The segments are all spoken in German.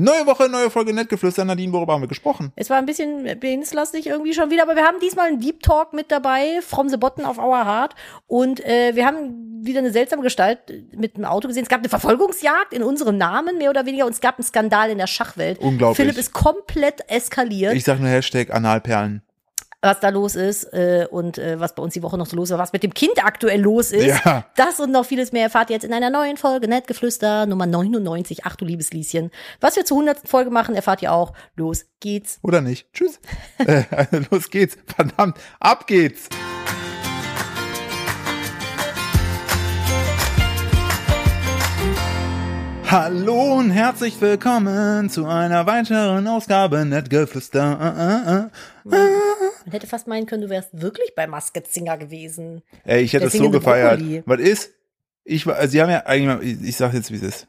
Neue Woche, neue Folge Nettgeflüster. Nadine, worüber haben wir gesprochen? Es war ein bisschen penislastig irgendwie schon wieder, aber wir haben diesmal einen Deep Talk mit dabei, from the bottom of our heart. Und äh, wir haben wieder eine seltsame Gestalt mit dem Auto gesehen. Es gab eine Verfolgungsjagd in unserem Namen, mehr oder weniger, und es gab einen Skandal in der Schachwelt. Unglaublich. Philipp ist komplett eskaliert. Ich sag nur Hashtag Analperlen. Was da los ist äh, und äh, was bei uns die Woche noch so los war, was mit dem Kind aktuell los ist. Ja. Das und noch vieles mehr erfahrt ihr jetzt in einer neuen Folge Nettgeflüster Nummer 99. Ach du liebes Lieschen. Was wir zur 100. Folge machen, erfahrt ihr auch. Los geht's. Oder nicht? Tschüss. äh, los geht's. Verdammt. Ab geht's. Hallo und herzlich willkommen zu einer weiteren Ausgabe Nettgeflüster. Äh, äh, äh. Man hätte fast meinen können, du wärst wirklich bei Masked Singer gewesen. Ey, ich hätte es so gefeiert. Brokkoli. Was ist? Ich war, also sie haben ja eigentlich, ich, ich sag jetzt, wie es ist.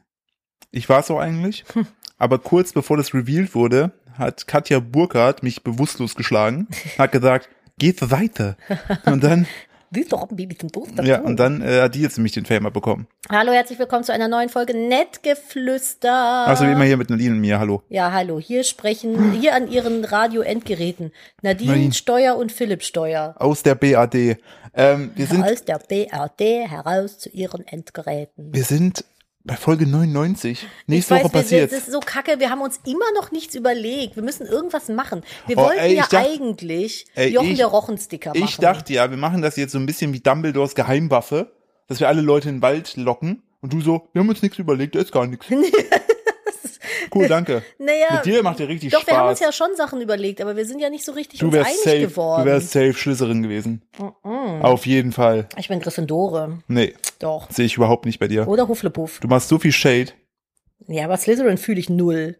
Ich war es auch eigentlich, Hm. aber kurz bevor das revealed wurde, hat Katja Burkhardt mich bewusstlos geschlagen, hat gesagt, geht weiter. Und dann, Ja, und dann äh, hat die jetzt nämlich den Fame abbekommen. Hallo, herzlich willkommen zu einer neuen Folge Nettgeflüster. Also wie immer hier mit Nadine und mir, hallo. Ja, hallo. Hier sprechen, hier an ihren Radio-Endgeräten Nadine, Nadine. Steuer und Philipp Steuer. Aus der BAD. Ähm, wir sind, Aus der BRD heraus zu ihren Endgeräten. wir sind bei Folge 99. Ich Nächste weiß, Woche passiert. Das ist so kacke. Wir haben uns immer noch nichts überlegt. Wir müssen irgendwas machen. Wir Oh, wollten ey, ja dacht- eigentlich ey, Jochen ich- der Rochensticker machen. Ich dachte ja, wir machen das jetzt so ein bisschen wie Dumbledores Geheimwaffe, dass wir alle Leute in den Wald locken und du so, wir haben uns nichts überlegt, da ist gar nichts. Cool, danke. naja, Mit dir macht dir richtig doch, wir haben uns Spaß. ja schon Sachen überlegt, aber wir sind ja nicht so richtig Du uns wärst einig safe, geworden. du wärst safe Schlüsserin gewesen. Auf jeden Fall. ich bin Gryffindore. Nee, Doch. sehe ich überhaupt nicht bei dir. Oder Hufflepuff. Du machst so viel Shade. Ja, aber Slytherin fühle ich null.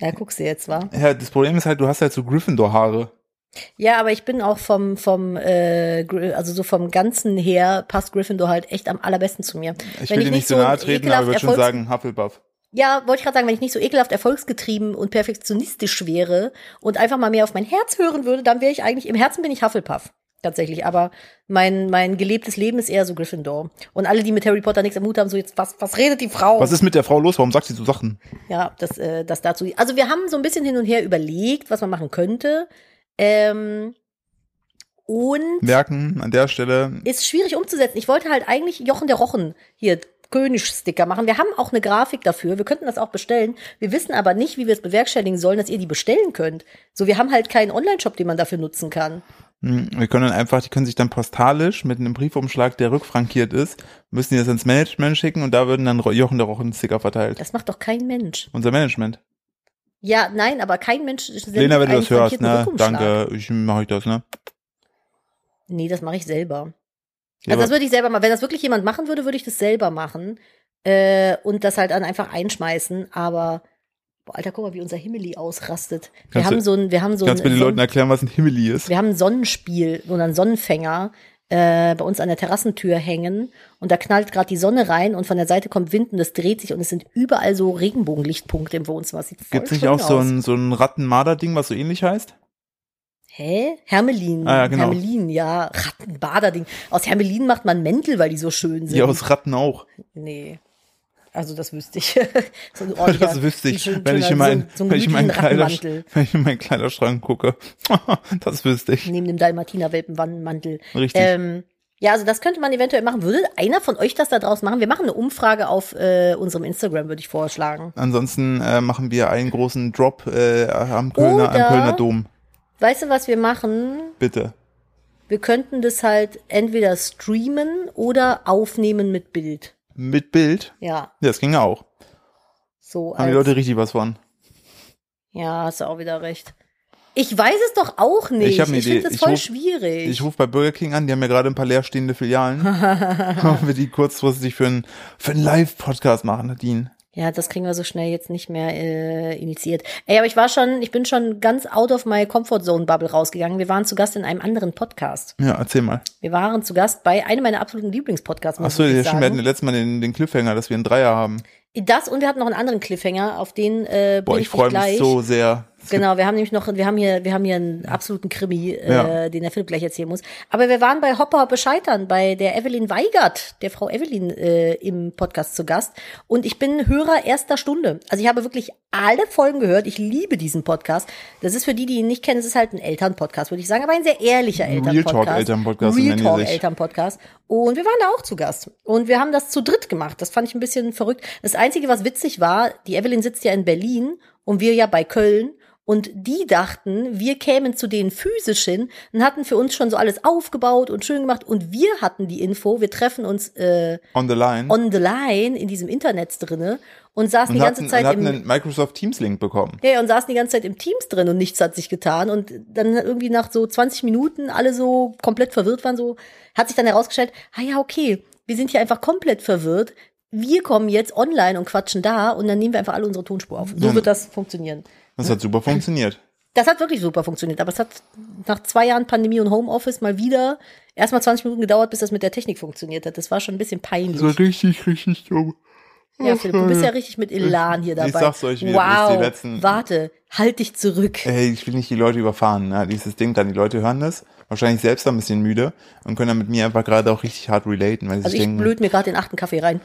Ja, guckst du jetzt, wa? Ja, das Problem ist halt, du hast halt so Gryffindor-Haare. Ja, aber ich bin auch vom, vom, äh, also so vom Ganzen her passt Gryffindor halt echt am allerbesten zu mir. Ich Wenn will ich dir nicht so nahe treten, aber würde schon sagen Hufflepuff. Ja, wollte ich gerade sagen, wenn ich nicht so ekelhaft erfolgsgetrieben und perfektionistisch wäre und einfach mal mehr auf mein Herz hören würde, dann wäre ich eigentlich, im Herzen bin ich Hufflepuff. Tatsächlich, aber mein, mein gelebtes Leben ist eher so Gryffindor. Und alle, die mit Harry Potter nichts am Hut haben, so jetzt, was, was redet die Frau? Was ist mit der Frau los? Warum sagt sie so Sachen? Ja, das, äh, das dazu. Also wir haben so ein bisschen hin und her überlegt, was man machen könnte. Ähm, und Merken an der Stelle. ist schwierig umzusetzen. Ich wollte halt eigentlich Jochen der Rochen hier Königssticker machen. Wir haben auch eine Grafik dafür. Wir könnten das auch bestellen. Wir wissen aber nicht, wie wir es bewerkstelligen sollen, dass ihr die bestellen könnt. So, wir haben halt keinen Online-Shop, den man dafür nutzen kann. Hm, Wir können dann einfach, die können sich dann postalisch mit einem Briefumschlag, der rückfrankiert ist, müssen die das ins Management schicken und da würden dann Jochen der Rochen Sticker verteilt. Das macht doch kein Mensch. Unser Management. Ja, nein, aber kein Mensch Lena, wenn du das hörst, ne? Danke, ich mache ich das, ne? Nee, das mache ich selber. Ja, also das würde ich selber machen. Wenn das wirklich jemand machen würde, würde ich das selber machen. Äh, und das halt dann einfach einschmeißen. Aber, boah, Alter, guck mal, wie unser Himmeli ausrastet. Wir Kannst haben so ein, wir haben so Kannst du mir den so Leuten erklären, was ein Himmeli ist? wir haben ein Sonnenspiel oder einen Sonnenfänger äh, bei uns an der Terrassentür hängen und da knallt gerade die Sonne rein und von der Seite kommt Wind und es dreht sich und es sind überall so Regenbogenlichtpunkte im Wohnzimmer. Voll Gibt's nicht auch so aus. ein, so ein Rattenmarder-Ding, was so ähnlich heißt? Hä? Hermelin. Ah, ja, genau. Hermelin, ja. Rattenbaderding. Aus Hermelin macht man Mäntel, weil die so schön sind. Die aus Ratten auch. Nee. Also das wüsste ich. so Das wüsste ich, wenn ich in meinen, so, so wenn ich in meinen gemütlichen Kleider, Rattenmantel wenn ich in meinen Kleiderschrank gucke. das wüsste ich. neben dem Dalmatiner-Welpenmantel. Richtig. Ähm, ja, also das könnte man eventuell machen. Würde einer von euch das da draus machen? Wir machen eine Umfrage auf äh, unserem Instagram, würde ich vorschlagen. Ansonsten äh, machen wir einen großen Drop äh, am Kölner, Oder- am Kölner Dom. Weißt du, was wir machen? Bitte. Wir könnten das halt entweder streamen oder aufnehmen mit Bild. Mit Bild. Ja, Ja, das ging ja auch. so Haben die Leute richtig was von. Ja, hast du auch wieder recht. Ich weiß es doch auch nicht. Ich Idee. finde das Ich voll ruf- schwierig. Ich rufe bei Burger King an, die haben ja gerade ein paar leerstehende Filialen. Haben wir die kurzfristig für einen für einen Live-Podcast machen, Nadine. Ja, das kriegen wir so schnell jetzt nicht mehr äh, initiiert. Ey, aber ich war schon, ich bin schon ganz out of my comfort zone Bubble rausgegangen. Wir waren zu Gast in einem anderen Podcast. Ja, erzähl mal. Wir waren zu Gast bei einem meiner absoluten Lieblingspodcasts. Achso, ja, stimmt, wir hatten letztes Mal den, den Cliffhanger, dass wir einen Dreier haben. Das und wir hatten noch einen anderen Cliffhanger, auf den äh, Boah, bin ich ich freue mich so sehr. Genau, wir haben nämlich noch, wir haben hier, wir haben hier einen absoluten Krimi, äh, Ja. den der Philipp gleich erzählen muss. Aber wir waren bei Hopper Hoppe Scheitern, bei der Evelyn Weigert, der Frau Evelyn äh, im Podcast zu Gast. Und ich bin Hörer erster Stunde. Also ich habe wirklich alle Folgen gehört. Ich liebe diesen Podcast. Das ist für die, die ihn nicht kennen, es ist halt ein Elternpodcast, würde ich sagen, aber ein sehr ehrlicher Real Elternpodcast. Talk Elternpodcast Real Talk. Elternpodcast. Und wir waren da auch zu Gast. Und wir haben das zu dritt gemacht. Das fand ich ein bisschen verrückt. Das Einzige, was witzig war, die Evelyn sitzt ja in Berlin und wir ja bei Köln. Und die dachten, wir kämen zu denen physisch hin und hatten für uns schon so alles aufgebaut und schön gemacht. Und wir hatten die Info, wir treffen uns äh, On the line. on the line in diesem Internet drinne und saßen und die ganze hatten, Zeit und hatten im einen Microsoft Teams Link bekommen. ja, und saßen die ganze Zeit im Teams drin und nichts hat sich getan. Und dann irgendwie nach so 20 Minuten alle so komplett verwirrt waren, so hat sich dann herausgestellt, ah ja, okay, wir sind hier einfach komplett verwirrt. Wir kommen jetzt online und quatschen da und dann nehmen wir einfach alle unsere Tonspur auf. So Ja. wird das funktionieren. Das hat super funktioniert. Das hat wirklich super funktioniert, aber es hat nach zwei Jahren Pandemie und Homeoffice mal wieder erstmal 20 Minuten gedauert, bis das mit der Technik funktioniert hat. Das war schon ein bisschen peinlich. richtig, richtig dumm. ja, Philipp, du bist ja richtig mit Elan hier dabei. Ich sag's euch bis wow, die letzten- warte, halt dich zurück. Ey, ich will nicht die Leute überfahren. Ne? Dieses Ding dann, die Leute hören das, wahrscheinlich selbst ein bisschen müde und können dann mit mir einfach gerade auch richtig hart relaten, weil sie Also ich denken, blöd mir gerade den achten Kaffee rein.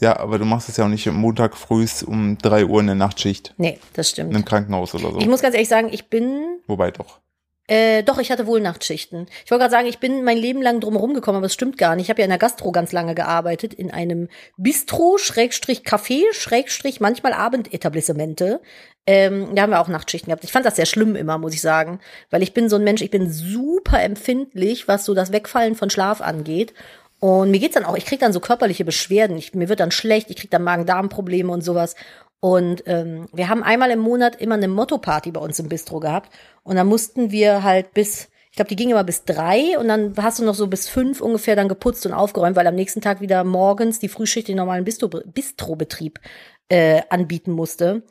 ja, aber du machst es ja auch nicht Montag früh um drei Uhr in der Nachtschicht Nee, das in stimmt. einem Krankenhaus oder so. Ich muss ganz ehrlich sagen, ich bin, Wobei doch. äh, doch, ich hatte wohl Nachtschichten. Ich wollte gerade sagen, ich bin mein Leben lang drumherum gekommen, aber es stimmt gar nicht. Ich habe ja in der Gastro ganz lange gearbeitet, in einem Bistro, Schrägstrich Café, Schrägstrich manchmal Abendetablissemente. Ähm, da haben wir auch Nachtschichten gehabt. Ich fand das sehr schlimm immer, muss ich sagen, weil ich bin so ein Mensch, ich bin super empfindlich, was so das Wegfallen von Schlaf angeht. Und mir geht's dann auch, ich krieg dann so körperliche Beschwerden. Ich, mir wird dann schlecht, ich krieg dann Magen-Darm-Probleme und sowas. Und ähm, wir haben einmal im Monat immer eine Motto-Party bei uns im Bistro gehabt. Und dann mussten wir halt bis, ich glaube, die ging immer bis drei und dann hast du noch so bis fünf ungefähr dann geputzt und aufgeräumt, weil am nächsten Tag wieder morgens die Frühschicht den normalen Bistro, Bistrobetrieb äh, anbieten musste.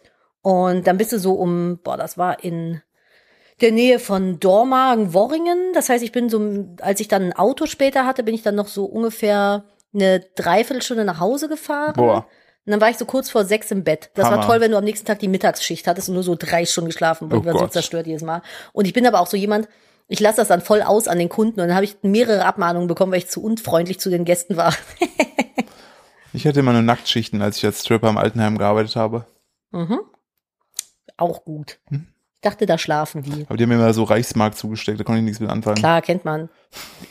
Und dann bist du so um, boah, das war in der Nähe von Dormagen, Worringen. Das heißt, ich bin so, als ich dann ein Auto später hatte, bin ich dann noch so ungefähr eine Dreiviertelstunde nach Hause gefahren. Boah. Und dann war ich so kurz vor sechs im Bett. Das war Hammer. toll, wenn du am nächsten Tag die Mittagsschicht hattest und nur so drei Stunden geschlafen. Oh Ich war so zerstört jedes Mal. Und ich bin aber auch so jemand, ich lasse das dann voll aus an den Kunden und dann habe ich mehrere Abmahnungen bekommen, weil ich zu unfreundlich zu den Gästen war. Ich hatte immer nur Nacktschichten, als ich als Stripper im Altenheim gearbeitet habe. Auch gut. Hm? Ich dachte, da schlafen die. Aber die haben mir immer so Reichsmark zugesteckt, da konnte ich nichts mit anfangen. Klar, kennt man.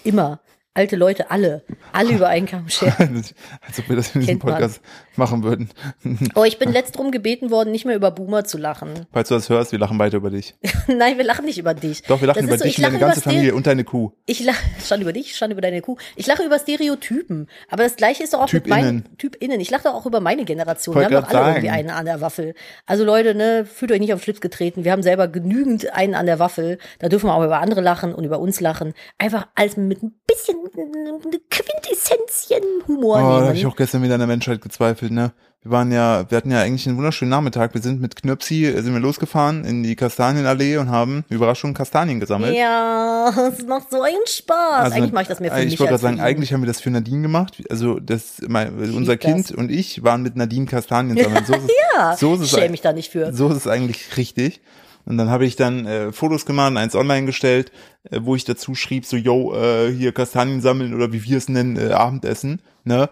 Immer. Alte Leute, alle. Alle über einen Kamm scheren. Als ob wir das in diesem Kennt man. Podcast machen würden. Oh, ich bin letzt drum gebeten worden, nicht mehr über Boomer zu lachen. Falls du das hörst, wir lachen weiter über dich. Nein, wir lachen nicht über dich. Doch, wir lachen Das über so, dich ich und deine ganze über Stere- Familie und deine Kuh. Ich lache schon über dich, schon über deine Kuh. Ich lache über Stereotypen. Aber das gleiche ist doch auch mit meinen Typinnen. Ich lache doch auch über meine Generation. Wir Wollte haben doch alle grad irgendwie sagen. einen an der Waffel. Also Leute, ne, fühlt euch nicht auf den Schlips getreten. Wir haben selber genügend einen an der Waffel. Da dürfen wir auch über andere lachen und über uns lachen. Einfach als mit ein bisschen eine Quintessenzchen Humor Oh, da habe nehmen. ich auch gestern wieder an der Menschheit gezweifelt, ne? Wir waren ja, wir hatten ja eigentlich einen wunderschönen Nachmittag. Wir sind mit Knirpsi, äh, sind wir losgefahren in die Kastanienallee und haben Überraschung Kastanien gesammelt. ja, es macht so einen Spaß. Eigentlich mache ich das mehr für äh, mich Ich wollte gerade sagen, eigentlich haben wir das für Nadine gemacht. Also das, mein, unser lieb das. Kind und ich waren mit Nadine Kastanien sammeln. So ist Ja, so ist ich es schäme mich da nicht für. So ist es eigentlich richtig. Und dann habe ich dann äh, Fotos gemacht, eins online gestellt, äh, wo ich dazu schrieb, so, yo, äh, hier Kastanien sammeln oder wie wir es nennen, äh, Abendessen, ne?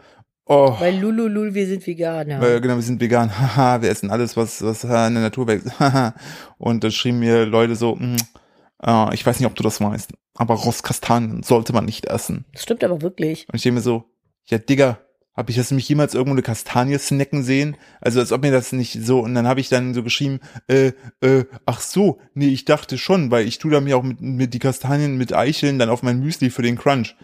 Oh, Weil Lululul, wir sind Veganer. äh, genau, wir sind vegan, haha, wir essen alles, was, was in der Natur wächst, haha. Und da schrieben mir Leute so, mm, äh, ich weiß nicht, ob du das weißt, aber Rostkastanien sollte man nicht essen. Das stimmt aber wirklich. Und ich denke mir so, ja, Digga, habe ich das mich jemals irgendwo eine Kastanie snacken sehen? Also als ob mir das nicht so, und dann habe ich dann so geschrieben, äh, äh, ach so, nee, ich dachte schon, weil ich tue da mir auch mit, mit die Kastanien mit Eicheln dann auf mein Müsli für den Crunch.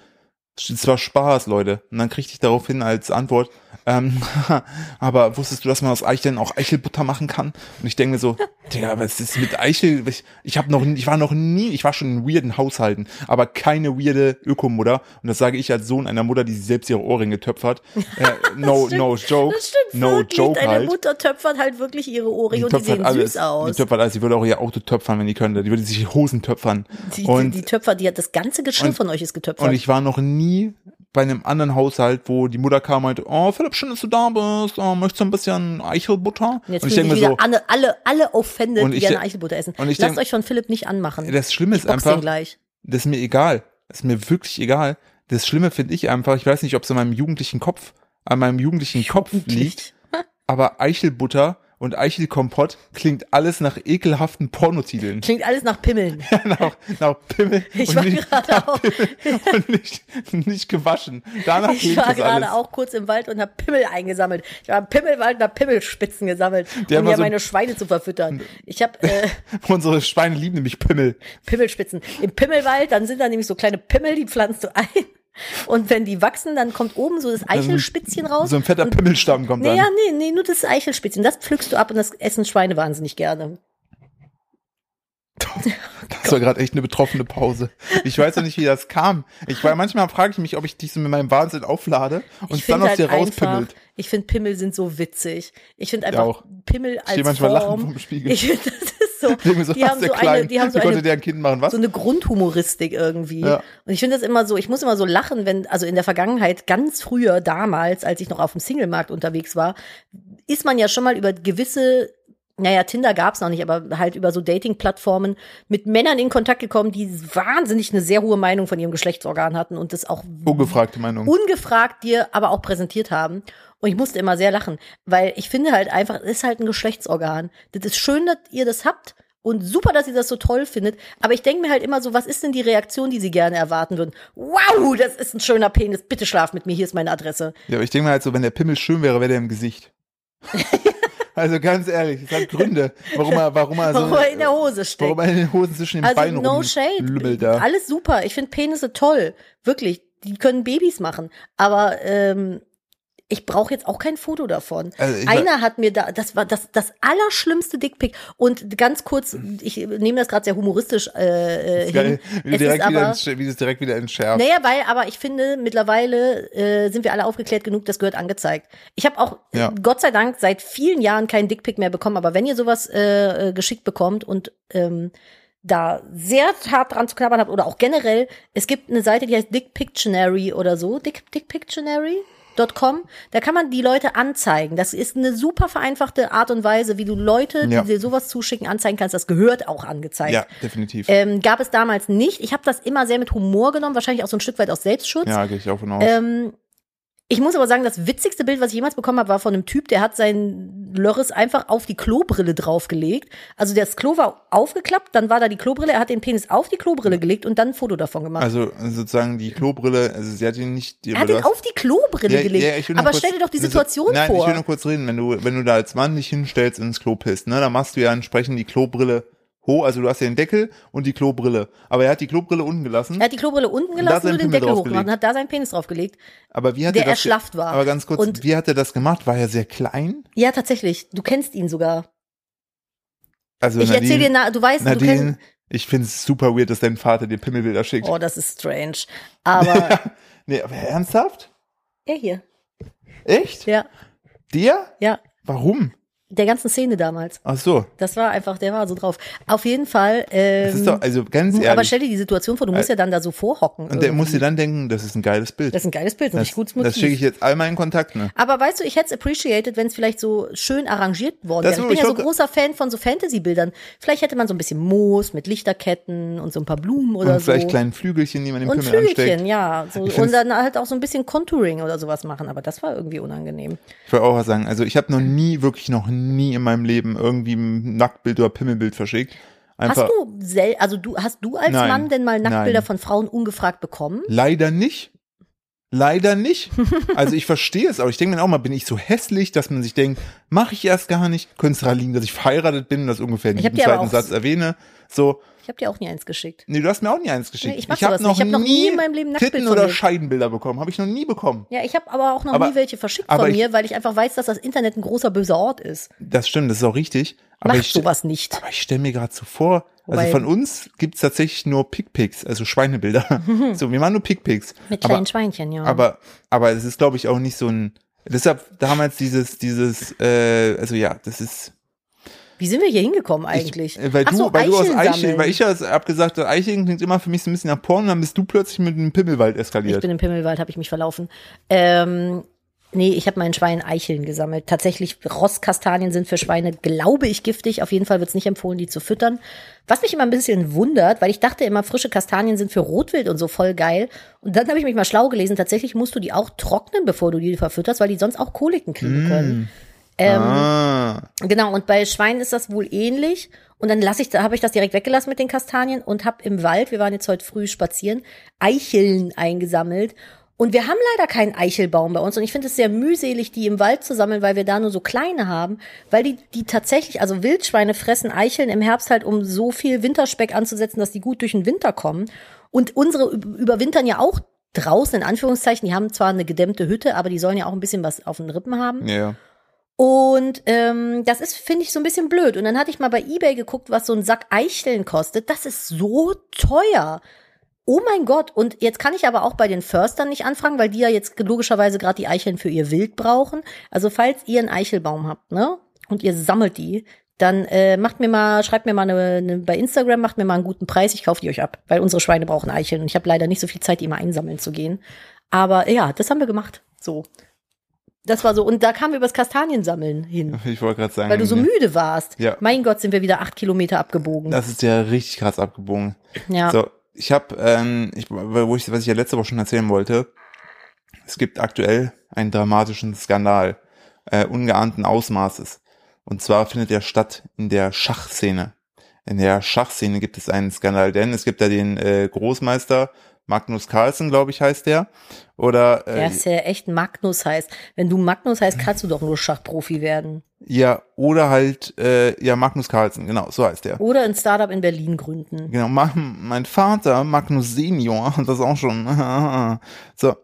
Es war Spaß, Leute. Und dann kriegte ich daraufhin als Antwort, ähm, aber wusstest du, dass man aus Eicheln auch Eichelbutter machen kann? Und ich denke mir so, Digga, was ist mit Eichel? Ich, ich habe noch, ich war noch nie, ich war schon in weirden Haushalten, aber keine weirde Ökomutter. Und das sage ich als Sohn einer Mutter, die selbst ihre Ohrringe töpfert. Äh, no, no joke. No wirklich. joke Deine halt. Mutter töpfert halt wirklich ihre Ohrringe und die sehen alles. süß aus. Die töpfert alles. Die würde auch ihr Auto töpfern, wenn die könnte. Die würde sich Hosen töpfern. Die, und, die, die Töpfer, die hat das ganze Geschirr und- von euch ist getöpfert. und ich war noch nie bei einem anderen Haushalt, wo die Mutter kam und meinte, oh, Philipp, schön, dass du da bist, oh, möchtest du ein bisschen Eichelbutter? Und jetzt und ich denke mir wieder so, alle, alle, alle offended, Und die ich gerne de- Eichelbutter essen. und ich Lasst denk- euch von Philipp nicht anmachen. das Schlimme ist einfach, gleich. das ist mir egal. Das ist mir wirklich egal. Das Schlimme finde ich einfach, ich weiß nicht, ob es an meinem jugendlichen Kopf, an meinem jugendlichen Kopf liegt, aber Eichelbutter und Eichelkompott klingt alles nach ekelhaften Pornotiteln. Klingt alles nach Pimmeln. nach, nach Pimmel Ich war nicht, gerade auch- und nicht, nicht gewaschen. Danach Ich war gerade alles. auch kurz im Wald und habe Pimmel eingesammelt. Ich war im Pimmelwald und habe Pimmelspitzen gesammelt, Die um ja so- meine Schweine zu verfüttern. Ich habe äh, Unsere Schweine lieben nämlich Pimmel. Pimmelspitzen. Im Pimmelwald, dann sind da nämlich so kleine Pimmel, die pflanzt du ein. Und wenn die wachsen, dann kommt oben so das Eichelspitzchen raus. So ein fetter und, Pimmelstamm kommt Nee, dann. ja, nee, nee, nur das Eichelspitzchen. Das pflückst du ab und das essen Schweine wahnsinnig gerne. Das war gerade echt eine betroffene Pause. Ich weiß ja nicht, wie das kam. Ich war manchmal frage ich mich, ob ich dich so mit meinem Wahnsinn auflade und Ich es dann aus halt dir einfach, rauspimmelt. ich finde Pimmel sind so witzig. Ich finde Ja, einfach auch. Pimmel als stehe manchmal Form. lachend vorm Spiegel. Ich finde, das so. So, die haben so klein, eine, die haben so eine ein Kind machen, was? so eine Grundhumoristik irgendwie. Ja. Und ich finde das immer so, ich muss immer so lachen, wenn, also in der Vergangenheit, ganz früher, damals, als ich noch auf dem Singlemarkt unterwegs war, ist man ja schon mal über gewisse, naja, Tinder gab's noch nicht, aber halt über so Dating-Plattformen mit Männern in Kontakt gekommen, die wahnsinnig eine sehr hohe Meinung von ihrem Geschlechtsorgan hatten und das auch Ungefragte Meinung. ungefragt dir aber auch präsentiert haben. Und ich musste immer sehr lachen, weil ich finde halt einfach, es ist halt ein Geschlechtsorgan. Das ist schön, dass ihr das habt und super, dass ihr das so toll findet. Aber ich denke mir halt immer so, was ist denn die Reaktion, die sie gerne erwarten würden? Wow, das ist ein schöner Penis, bitte schlaf mit mir, hier ist meine Adresse. Ja, aber ich denke mal halt so, wenn der Pimmel schön wäre, wäre der im Gesicht. also ganz ehrlich, es hat Gründe, warum er, warum er so, Warum er in der Hose steckt. warum er in den Hosen zwischen den Also Beinen no shade. da. Alles super. Ich finde Penisse toll. Wirklich. Die können Babys machen. Aber ähm, ich brauche jetzt auch kein Foto davon. Also Einer hat mir da, das war das, das allerschlimmste Dickpick. Und ganz kurz, ich nehme das gerade sehr humoristisch äh, äh, hin. wie, direkt wieder aber, entsch- wie du es direkt wieder entschärft. naja, weil, aber ich finde, mittlerweile äh, sind wir alle aufgeklärt genug, das gehört angezeigt. Ich habe auch, Ja. äh, Gott sei Dank, seit vielen Jahren keinen Dickpick mehr bekommen, aber wenn ihr sowas äh, äh, geschickt bekommt und ähm, da sehr hart dran zu knabbern habt oder auch generell, es gibt eine Seite, die heißt Dick Pictionary oder so, Dick, Dick Pictionary. .com, da kann man die Leute anzeigen. Das ist eine super vereinfachte Art und Weise, wie du Leute, Ja. die dir sowas zuschicken, anzeigen kannst. Das gehört auch angezeigt. Ja, definitiv. Ähm, gab es damals nicht. Ich habe das immer sehr mit Humor genommen, wahrscheinlich auch so ein Stück weit aus Selbstschutz. ja, gehe ich auch von aus. Ähm, ich muss aber sagen, das witzigste Bild, was ich jemals bekommen habe, war von einem Typ, der hat sein Lörres einfach auf die Klobrille draufgelegt. Also das Klo war aufgeklappt, dann war da die Klobrille, er hat den Penis auf die Klobrille gelegt und dann ein Foto davon gemacht. also sozusagen die Klobrille, also sie hat ihn nicht die er hat ihn auf die Klobrille gelegt. ich will nur aber kurz- stell dir doch die also, Situation nein, vor. ich will nur kurz reden, wenn du, wenn du da als Mann dich hinstellst ins Klo pisst, ne, dann machst du ja entsprechend die Klobrille hoch, also du hast ja den Deckel und die Klobrille. Aber er hat die Klobrille unten gelassen. er hat die Klobrille unten gelassen seinen und den Deckel und hat da seinen Penis draufgelegt. aber wie hat der er das erschlafft war. Aber ganz kurz, Und- wie hat er das gemacht? War er sehr klein? Ja, tatsächlich. Du kennst ihn sogar. Also Ich erzähle dir, na, du weißt, du Nadine, kennst. ich find's super weird, dass dein Vater dir Pimmelbilder schickt. Oh, das ist strange. Aber nee, aber ernsthaft? er hier. Echt? Ja, Dir? ja. Warum? Der ganzen Szene damals. Ach so. Das war einfach, der war so drauf. Auf jeden Fall. Ähm, Das ist doch, also ganz ehrlich. aber stell dir die Situation vor, du musst ja dann da so vorhocken. und der muss dir dann denken, das ist ein geiles Bild. das ist ein geiles Bild, ein das, richtig gutes Motiv. das schicke ich jetzt all meinen Kontakten. aber weißt du, ich hätte es appreciated, wenn es vielleicht so schön arrangiert worden wäre. Ich bin ich ja so großer Fan von so Fantasy-Bildern. Vielleicht hätte man so ein bisschen Moos mit Lichterketten und so ein paar Blumen oder Und so. vielleicht kleinen Flügelchen, die man und Pimmel ansteckt. Flügelchen, ja. So, und dann halt auch so ein bisschen Contouring oder sowas machen. Aber das war irgendwie unangenehm. Ich wollte auch was sagen. Also ich habe noch nie, wirklich noch nie in meinem Leben irgendwie ein Nacktbild oder Pimmelbild verschickt. Einfach Hast du sel also du hast du als Nein. Mann denn mal Nacktbilder Nein. von Frauen ungefragt bekommen? leider nicht. Leider nicht. Also ich verstehe es, aber ich denke mir auch mal, bin ich so hässlich, dass man sich denkt, mache ich erst gar nicht. Könnte es daran liegen, dass ich verheiratet bin und das ungefähr in jedem zweiten Satz erwähne. So, Ich habe dir auch nie eins geschickt. nee, du hast mir auch nie eins geschickt. Nee, ich mach hab sowas nicht. Ich hab noch nie in meinem Leben Nacktbild Titten oder. Scheidenbilder bekommen. Habe ich noch nie bekommen. Ja, ich habe aber auch noch Aber- nie welche verschickt von ich- mir, weil ich einfach weiß, dass das Internet ein großer böser Ort ist. Das stimmt, das ist auch richtig. Aber Macht ich, sowas nicht. aber ich stelle mir gerade so vor, Wobei- also von uns gibt's tatsächlich nur Pickpics, also Schweinebilder. so, wir machen nur Pickpics. Mit Aber- kleinen Schweinchen, ja. Aber, aber es ist, glaube ich, auch nicht so ein. Deshalb damals dieses, dieses, äh, also ja, das ist. Wie sind wir hier hingekommen eigentlich? Äh, Weil du, so, weil du aus Eicheln sammeln. weil ich ja hab gesagt, Eicheln klingt immer für mich so ein bisschen nach Porn, und dann bist du plötzlich mit einem Pimmelwald Ich eskaliert. bin im Pimmelwald, habe ich mich verlaufen. Ähm, nee, ich habe meinen Schweinen Eicheln gesammelt. Tatsächlich, Rostkastanien sind für Schweine, glaube ich, giftig. Auf jeden Fall wird es nicht empfohlen, die zu füttern. Was mich immer ein bisschen wundert, weil ich dachte immer, frische Kastanien sind für Rotwild und so voll geil. Und dann habe ich mich mal schlau gelesen. Tatsächlich musst du die auch trocknen, bevor du die verfütterst, weil die sonst auch Koliken kriegen können. Ähm, ah, Genau, und bei Schweinen ist das wohl ähnlich. Und dann lasse ich, da habe ich das direkt weggelassen mit den Kastanien und habe im Wald, wir waren jetzt heute früh spazieren, Eicheln eingesammelt. Und wir haben leider keinen Eichelbaum bei uns. Und ich finde es sehr mühselig, die im Wald zu sammeln, weil wir da nur so kleine haben. Weil die, die tatsächlich, also Wildschweine fressen Eicheln im Herbst halt, um so viel Winterspeck anzusetzen, dass die gut durch den Winter kommen. Und unsere üb- überwintern ja auch draußen, in Anführungszeichen. Die haben zwar eine gedämmte Hütte, aber die sollen ja auch ein bisschen was auf den Rippen haben. ja. Und ähm, das ist, finde ich, so ein bisschen blöd. Und dann hatte ich mal bei Ebay geguckt, was so ein Sack Eicheln kostet. Das ist so teuer. Oh mein Gott. Und jetzt kann ich aber auch bei den Förstern nicht anfangen, weil die ja jetzt logischerweise gerade die Eicheln für ihr Wild brauchen. Also falls ihr einen Eichelbaum habt, ne? Und ihr sammelt die, dann äh, macht mir mal, schreibt mir mal eine, eine, bei Instagram, macht mir mal einen guten Preis, ich kaufe die euch ab. Weil unsere Schweine brauchen Eicheln. Und ich habe leider nicht so viel Zeit, die mal einsammeln zu gehen. Aber ja, das haben wir gemacht. So. Das war so. Und da kamen wir übers Kastaniensammeln hin. Ich wollte gerade sagen. Weil du so müde warst. Ja. Mein Gott, sind wir wieder acht Kilometer abgebogen. Das ist ja richtig krass abgebogen. ja. So, ich habe, ähm, ich, wo ich, was ich ja letzte Woche schon erzählen wollte, es gibt aktuell einen dramatischen Skandal äh, ungeahnten Ausmaßes. Und zwar findet er statt in der Schachszene. In der Schachszene gibt es einen Skandal, denn es gibt da den äh, Großmeister Magnus Carlsen, glaube ich, heißt der. Oder Der äh, ist ja echt Magnus heißt. Wenn du Magnus heißt, kannst du doch nur Schachprofi werden. ja, oder halt, äh, ja, Magnus Carlsen, genau, so heißt der. Oder ein Startup in Berlin gründen. Genau, ma- mein Vater, Magnus Senior, das auch schon. so.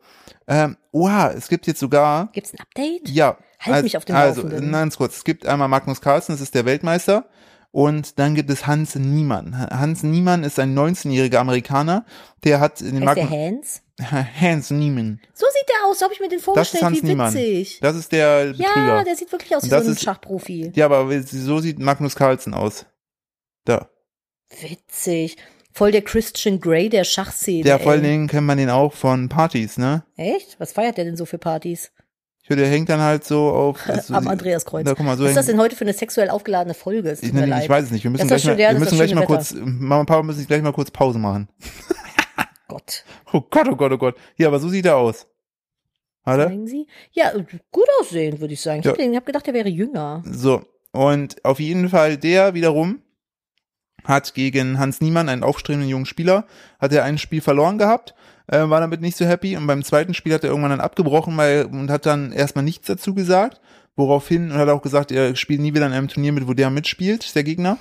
Ähm, oha, es gibt jetzt sogar, Gibt's ein Update? ja. Halt mich auf dem also, Laufenden. Ganz kurz, es gibt einmal Magnus Carlsen, das ist der Weltmeister. Und dann gibt es Hans Niemann. Hans Niemann ist ein 19-jähriger Amerikaner, der hat in den Heißt der Magnus, Hans? Hans Niemann. So sieht der aus, so habe ich mir den Das ist vorgestellt. Hans Wie Niemann. witzig. Das ist der Betrüger. Ja, der sieht wirklich aus wie so ein ist- Schachprofi. ja, aber so sieht Magnus Carlsen aus. Da. Witzig. Voll der Christian Grey der Schachszene. Der vor allen. Dingen kennt man den auch von Partys, ne? Echt? Was feiert der denn so für Partys? Höre, der hängt dann halt so auf. also, Am Andreaskreuz. Da, guck mal, so Was ist das denn heute für eine sexuell aufgeladene Folge? Es Ich, mir ich, weiß es nicht. Wir müssen Das gleich mal, wir ja, müssen gleich mal kurz, Mama und Papa müssen gleich mal kurz Pause machen. Gott. Oh Gott, oh Gott, oh Gott. Ja, aber so sieht er aus. Warte. Sagen Sie? Ja, gut aussehen, würde ich sagen. Ich Ja. habe hab gedacht, der wäre jünger. So. Und auf jeden Fall der wiederum hat gegen Hans Niemann, einen aufstrebenden jungen Spieler, hat er ein Spiel verloren gehabt, äh, war damit nicht so happy und beim zweiten Spiel hat er irgendwann dann abgebrochen weil, und hat dann erstmal nichts dazu gesagt, woraufhin und hat auch gesagt, er spielt nie wieder in einem Turnier mit, wo der mitspielt, der Gegner.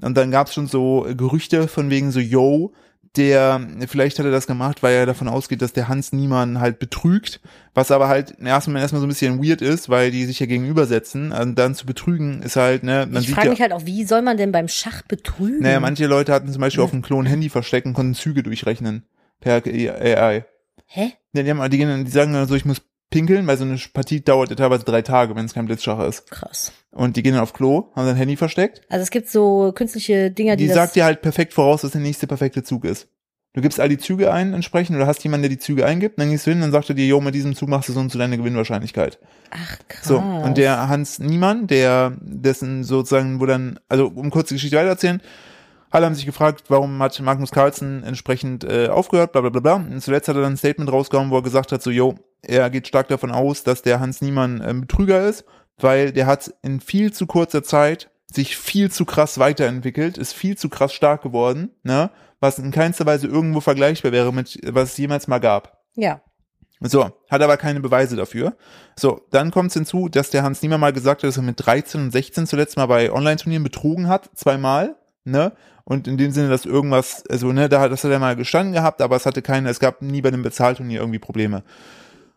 Und dann gab es schon so Gerüchte von wegen so, yo, der, vielleicht hat er das gemacht, weil er davon ausgeht, dass der Hans Niemann halt betrügt, was aber halt im ersten Mal erstmal so ein bisschen weird ist, weil die sich ja gegenübersetzen. Und dann zu betrügen ist halt, ne, man ich sieht frage ja. mich halt auch, wie soll man denn beim Schach betrügen? Naja, manche Leute hatten zum Beispiel auf dem Klon Handy versteckt und konnten Züge durchrechnen. Per AI. Hä? Ja, die, haben, die, die sagen dann so, ich muss pinkeln, weil so eine Partie dauert ja teilweise drei Tage, wenn es kein Blitzschach ist. Krass. Und die gehen dann auf Klo, haben dann Handy versteckt. Also es gibt so künstliche Dinger, die, Die sagt dir halt perfekt voraus, was der nächste perfekte Zug ist. Du gibst all die Züge ein entsprechend oder hast jemanden, der die Züge eingibt, dann gehst du hin, dann sagt er dir, jo, mit diesem Zug machst du so und so deine Gewinnwahrscheinlichkeit. Ach, krass. So, und der Hans Niemann, der, dessen sozusagen, wo dann, also um kurz die Geschichte weitererzählen, alle haben sich gefragt, warum hat Magnus Carlsen entsprechend äh, aufgehört, bla bla bla bla. Und zuletzt hat er dann ein Statement rausgehauen, wo er gesagt hat, so, yo, er geht stark davon aus, dass der Hans Niemann ein Betrüger ist, weil der hat in viel zu kurzer Zeit sich viel zu krass weiterentwickelt, ist viel zu krass stark geworden, ne, was in keinster Weise irgendwo vergleichbar wäre mit, was es jemals mal gab. Ja. So, hat aber keine Beweise dafür. So, dann kommt es hinzu, dass der Hans Niemann mal gesagt hat, dass er mit 13 und 16 zuletzt mal bei Online-Turnieren betrogen hat, zweimal, ne? Und in dem Sinne, dass irgendwas, also, ne, da hat, das hat er mal gestanden gehabt, aber es hatte keine, es gab nie bei einem Bezahlturnier irgendwie Probleme.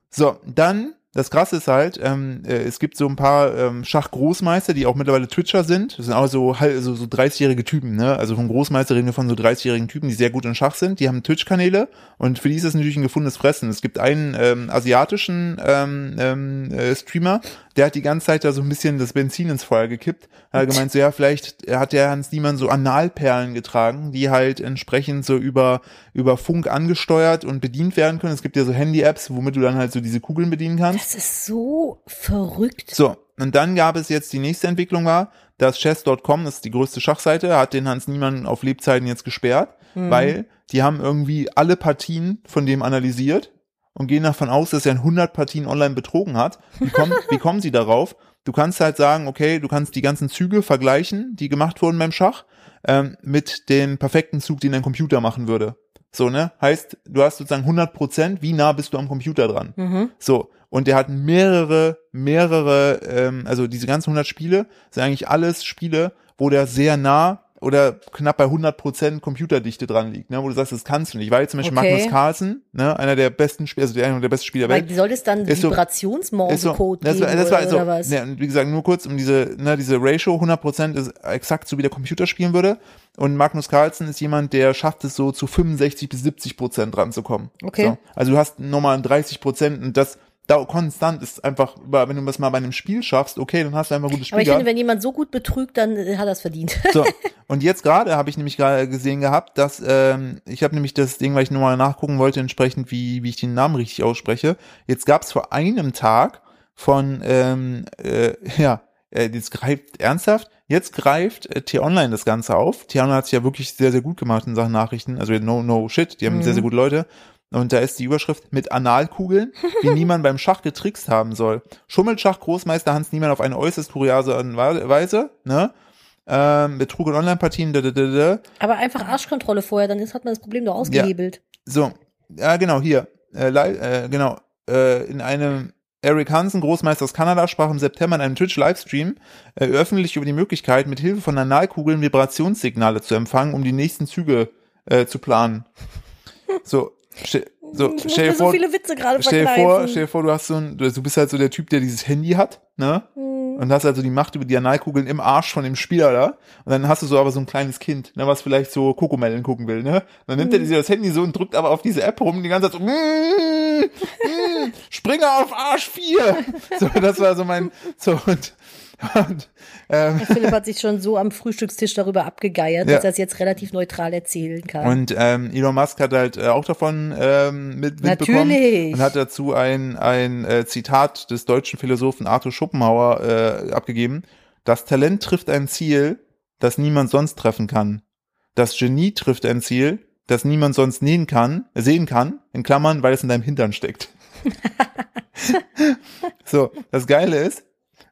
So, dann das Krasse ist halt, ähm, äh, es gibt so ein paar ähm, Schachgroßmeister, die auch mittlerweile Twitcher sind. Das sind auch so, so, so 30-jährige Typen, ne? Also von Großmeisterinnen von so 30-jährigen Typen, die sehr gut in Schach sind. Die haben Twitch-Kanäle und für die ist das natürlich ein gefundenes Fressen. Es gibt einen ähm, asiatischen ähm, ähm, äh, Streamer, der hat die ganze Zeit da so ein bisschen das Benzin ins Feuer gekippt. Er hat gemeint, so ja, vielleicht hat der Hans Niemann so Analperlen getragen, die halt entsprechend so über, über Funk angesteuert und bedient werden können. Es gibt ja so Handy-Apps, womit du dann halt so diese Kugeln bedienen kannst. Das ist so verrückt. So, und dann gab es jetzt die nächste Entwicklung war, dass chess.com, das ist die größte Schachseite, hat den Hans Niemann auf Lebzeiten jetzt gesperrt, weil die haben irgendwie alle Partien von dem analysiert und gehen davon aus, dass er in 100 Partien online betrogen hat. Wie, kommen wie kommen sie darauf? Du kannst halt sagen, okay, du kannst die ganzen Züge vergleichen, die gemacht wurden beim Schach, ähm, mit dem perfekten Zug, den ein Computer machen würde. So, ne? Heißt, du hast sozusagen 100 Prozent, wie nah bist du am Computer dran? Mhm. So, und der hat mehrere, mehrere, ähm, also diese ganzen 100 Spiele sind eigentlich alles Spiele, wo der sehr nah oder knapp bei 100 Prozent Computerdichte dran liegt, ne, wo du sagst, das kannst du nicht. Weil zum Beispiel Okay. Magnus Carlsen, ne, einer der besten Spieler, also der, einer der besten Spieler der Weil Welt, soll das dann Ist so- Vibrationsmorse-Code das, war- das war oder, also, oder was? Ne, und wie gesagt, nur kurz um diese, ne, diese Ratio, 100% ist exakt so, wie der Computer spielen würde. Und Magnus Carlsen ist jemand, der schafft es so zu 65 bis 70% ranzukommen. Okay. So. Also du hast nochmal 30% und das da konstant ist einfach, wenn du das mal bei einem Spiel schaffst, okay, dann hast du einfach ein gutes Spiel Aber ich finde, wenn jemand so gut betrügt, dann äh, hat er es verdient. So, und jetzt gerade habe ich nämlich gerade gesehen gehabt, dass ähm, ich habe nämlich das Ding, weil ich nur mal nachgucken wollte, entsprechend wie wie ich den Namen richtig ausspreche. Jetzt gab es vor einem Tag von ähm, äh, ja äh, jetzt greift ernsthaft. Jetzt greift äh, T-Online das Ganze auf. T-Online hat sich ja wirklich sehr sehr gut gemacht in Sachen Nachrichten. Also no no shit, die haben sehr sehr gute Leute. Und da ist die Überschrift mit Analkugeln, wie niemand beim Schach getrickst haben soll. Schummelschach Großmeister Hans Niemann auf eine äußerst kuriose Weise, ne? ähm, Betrug in Online-Partien, da, da, da, da. Aber einfach Arschkontrolle vorher, dann ist, hat man das Problem doch ausgehebelt. So, ja, genau, hier. Äh, äh, genau, äh, in einem Eric Hansen, Großmeister aus Kanada, sprach im September in einem Twitch-Livestream äh, öffentlich über die Möglichkeit, mit Hilfe von Analkugeln Vibrationssignale zu empfangen, um die nächsten Züge äh, zu planen. So, so ich stell dir so vor, viele Witze gerade stell dir vor, stell dir vor, du hast so ein, du bist halt so der Typ, der dieses Handy hat, ne? Hm. Und hast also die Macht über die Analkugeln im Arsch von dem Spieler da. Und dann hast du so aber so ein kleines Kind, ne, was vielleicht so Kokomellen gucken will, ne? Und dann nimmt er sich das Handy so und drückt aber auf diese App rum die ganze Zeit so, mm, mm, Springer auf Arsch 4. So, das war so mein, so und, und ähm, Philipp hat sich schon so am Frühstückstisch darüber abgegeiert, Ja. dass er es jetzt relativ neutral erzählen kann. Und ähm, Elon Musk hat halt äh, auch davon ähm, mit, mitbekommen Natürlich. und hat dazu ein, ein äh, Zitat des deutschen Philosophen Arthur Schopenhauer äh, abgegeben. Das Talent trifft ein Ziel, das niemand sonst treffen kann. Das Genie trifft ein Ziel, das niemand sonst nähen kann, sehen kann, in Klammern, weil es in deinem Hintern steckt. so, das Geile ist,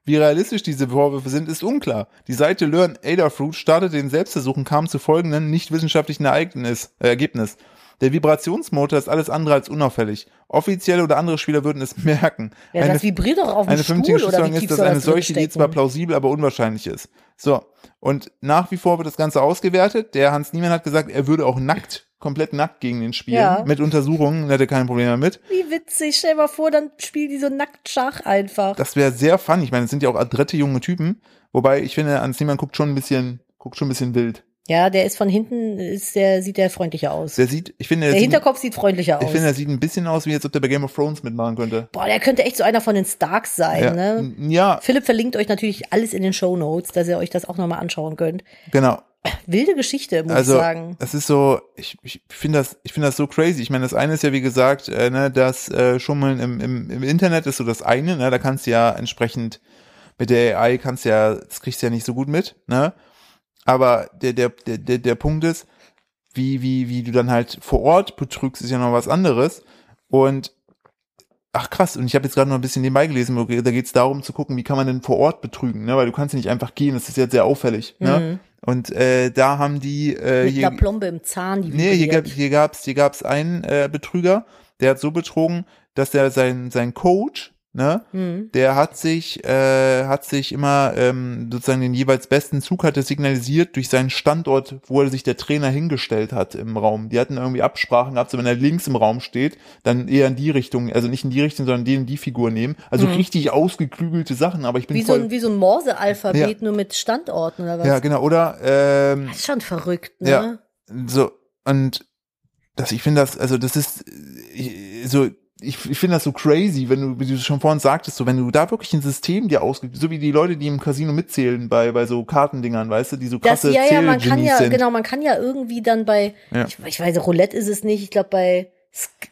wie realistisch diese Vorwürfe sind, ist unklar. Die Seite Learn Adafruit startete den Selbstversuch und kam zu folgenden nicht wissenschaftlichen Ereignis, äh, Ergebnis. Der Vibrationsmotor ist alles andere als unauffällig. Offizielle oder andere Spieler würden es merken. ja, eine das vibriert doch auf dem eine vernünftige Schlussfolgerung ist, dass eine solche Idee zwar plausibel, aber unwahrscheinlich ist. So. Und nach wie vor wird das Ganze ausgewertet. Der Hans Niemann hat gesagt, er würde auch nackt, komplett nackt gegen den spielen. Ja. Mit Untersuchungen, hätte kein Problem damit. Wie witzig, stell dir mal vor, dann spielen die so nackt Schach einfach. Das wäre sehr fun. Ich meine, es sind ja auch adrette junge Typen. Wobei, ich finde, Hans Niemann guckt schon ein bisschen, guckt schon ein bisschen wild. Ja, der ist von hinten, ist der, sieht der freundlicher aus. Der sieht, ich finde, Der der, sieht, Hinterkopf sieht freundlicher ich aus. finde, er sieht ein bisschen aus, wie jetzt, ob der bei Game of Thrones mitmachen könnte. Boah, der könnte echt so einer von den Starks sein, Ja, ne? ja Philipp verlinkt euch natürlich alles in den Show Notes, dass ihr euch das auch nochmal anschauen könnt. genau. Wilde Geschichte, muss Also, ich sagen. es ist so, ich, ich finde das, ich finde das so crazy. Ich meine, das eine ist ja, wie gesagt, äh, ne, das äh, Schummeln im, im, im Internet ist so das eine, ne, da kannst du ja entsprechend mit der AI kannst du ja, das kriegst du ja nicht so gut mit, ne? Aber der, der, der, der, der Punkt ist, wie, wie, wie du dann halt vor Ort betrügst, ist ja noch was anderes. Und ach krass, und ich habe jetzt gerade noch ein bisschen nebenbei gelesen, da geht es darum zu gucken, wie kann man denn vor Ort betrügen, ne? Weil du kannst ja nicht einfach gehen, das ist jetzt sehr auffällig. Ne? Und äh, da haben die äh, Mit hier, einer Plombe im Zahn, die Nee, hier, gab, hier gab's, hier gab's einen äh, Betrüger, der hat so betrogen, dass er sein sein Coach ne? Hm. Der hat sich, äh, hat sich immer ähm, sozusagen den jeweils besten Zug hatte signalisiert durch seinen Standort, wo er sich der Trainer hingestellt hat im Raum. Die hatten irgendwie Absprachen gehabt, so wenn er links im Raum steht, dann eher in die Richtung, also nicht in die Richtung, sondern den in die Figur nehmen. Also richtig ausgeklügelte Sachen, aber ich bin Wie so voll. ein, wie so ein Morse-Alphabet, Ja. nur mit Standorten oder was? ja, genau. Oder ähm, Das ist schon verrückt, ne? Ja. so und das, ich finde das, also das ist äh, so, ich, ich finde das so crazy, wenn du, wie du schon vorhin sagtest, so wenn du da wirklich ein System dir ausgibst, so wie die Leute, die im Casino mitzählen bei bei so Kartendingern, weißt du, die so Das, krasse ja, ja, man kann ja, sind. genau, man kann ja irgendwie dann bei, Ja. ich, ich weiß, Roulette ist es nicht, ich glaube bei,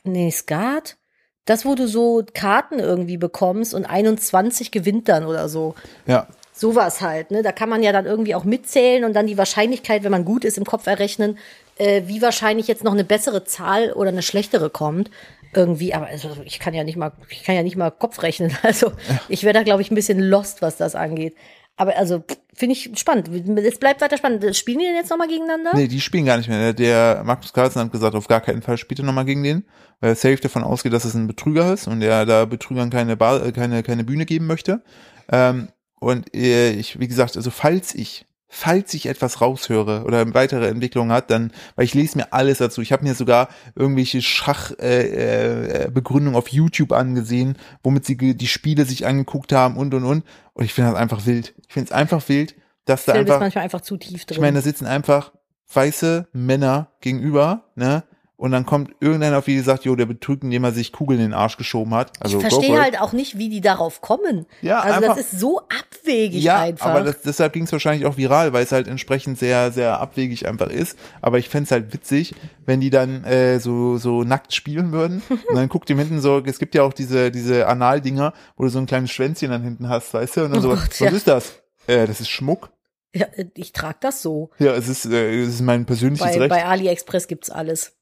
nee, Skat, das, wo du so Karten irgendwie bekommst und 21 gewinnt dann oder so. Ja, Sowas halt, ne? Da kann man ja dann irgendwie auch mitzählen und dann die Wahrscheinlichkeit, wenn man gut ist, im Kopf errechnen, äh, wie wahrscheinlich jetzt noch eine bessere Zahl oder eine schlechtere kommt. Irgendwie, aber also ich kann ja nicht mal, ich kann ja nicht mal Kopf rechnen. Also ich wäre da, glaube ich, ein bisschen lost, was das angeht. Aber also finde ich spannend. Es bleibt weiter spannend. Spielen die denn jetzt nochmal gegeneinander? nee, die spielen gar nicht mehr. Der Markus Carlsen hat gesagt, auf gar keinen Fall spielt er nochmal gegen den, weil safe davon ausgeht, dass es ein Betrüger ist und er da Betrügern keine, Bar, äh, keine, keine Bühne geben möchte. Ähm, und äh, ich, wie gesagt, also falls ich, falls ich etwas raushöre oder weitere Entwicklungen hat, dann, weil ich lese mir alles dazu. Ich habe mir sogar irgendwelche Schachbegründungen äh, äh, Begründungen auf YouTube angesehen, womit sie die Spiele sich angeguckt haben und und und. Und ich finde das einfach wild. Ich finde es einfach wild, dass da einfach manchmal einfach zu tief drin. ich meine, da sitzen einfach weiße Männer gegenüber, ne? Und dann kommt irgendeiner auf die sagt, jo, der betrügt, indem er sich Kugeln in den Arsch geschoben hat. Also ich verstehe halt auch nicht, wie die darauf kommen. Ja, also einfach- das ist so abwegig ja, einfach. aber das, deshalb ging es wahrscheinlich auch viral, weil es halt entsprechend sehr, sehr abwegig einfach ist. Aber ich fänd's halt witzig, wenn die dann äh, so, so nackt spielen würden. Und dann guckt ihr hinten so, es gibt ja auch diese, diese Anal-Dinger, wo du so ein kleines Schwänzchen dann hinten hast, weißt du? Und dann Oh so, Gott, was ja. ist das? Äh, das ist Schmuck. ja, ich trage das so. Ja, es ist, äh, es ist mein persönliches Bei, Recht. bei AliExpress gibt's alles.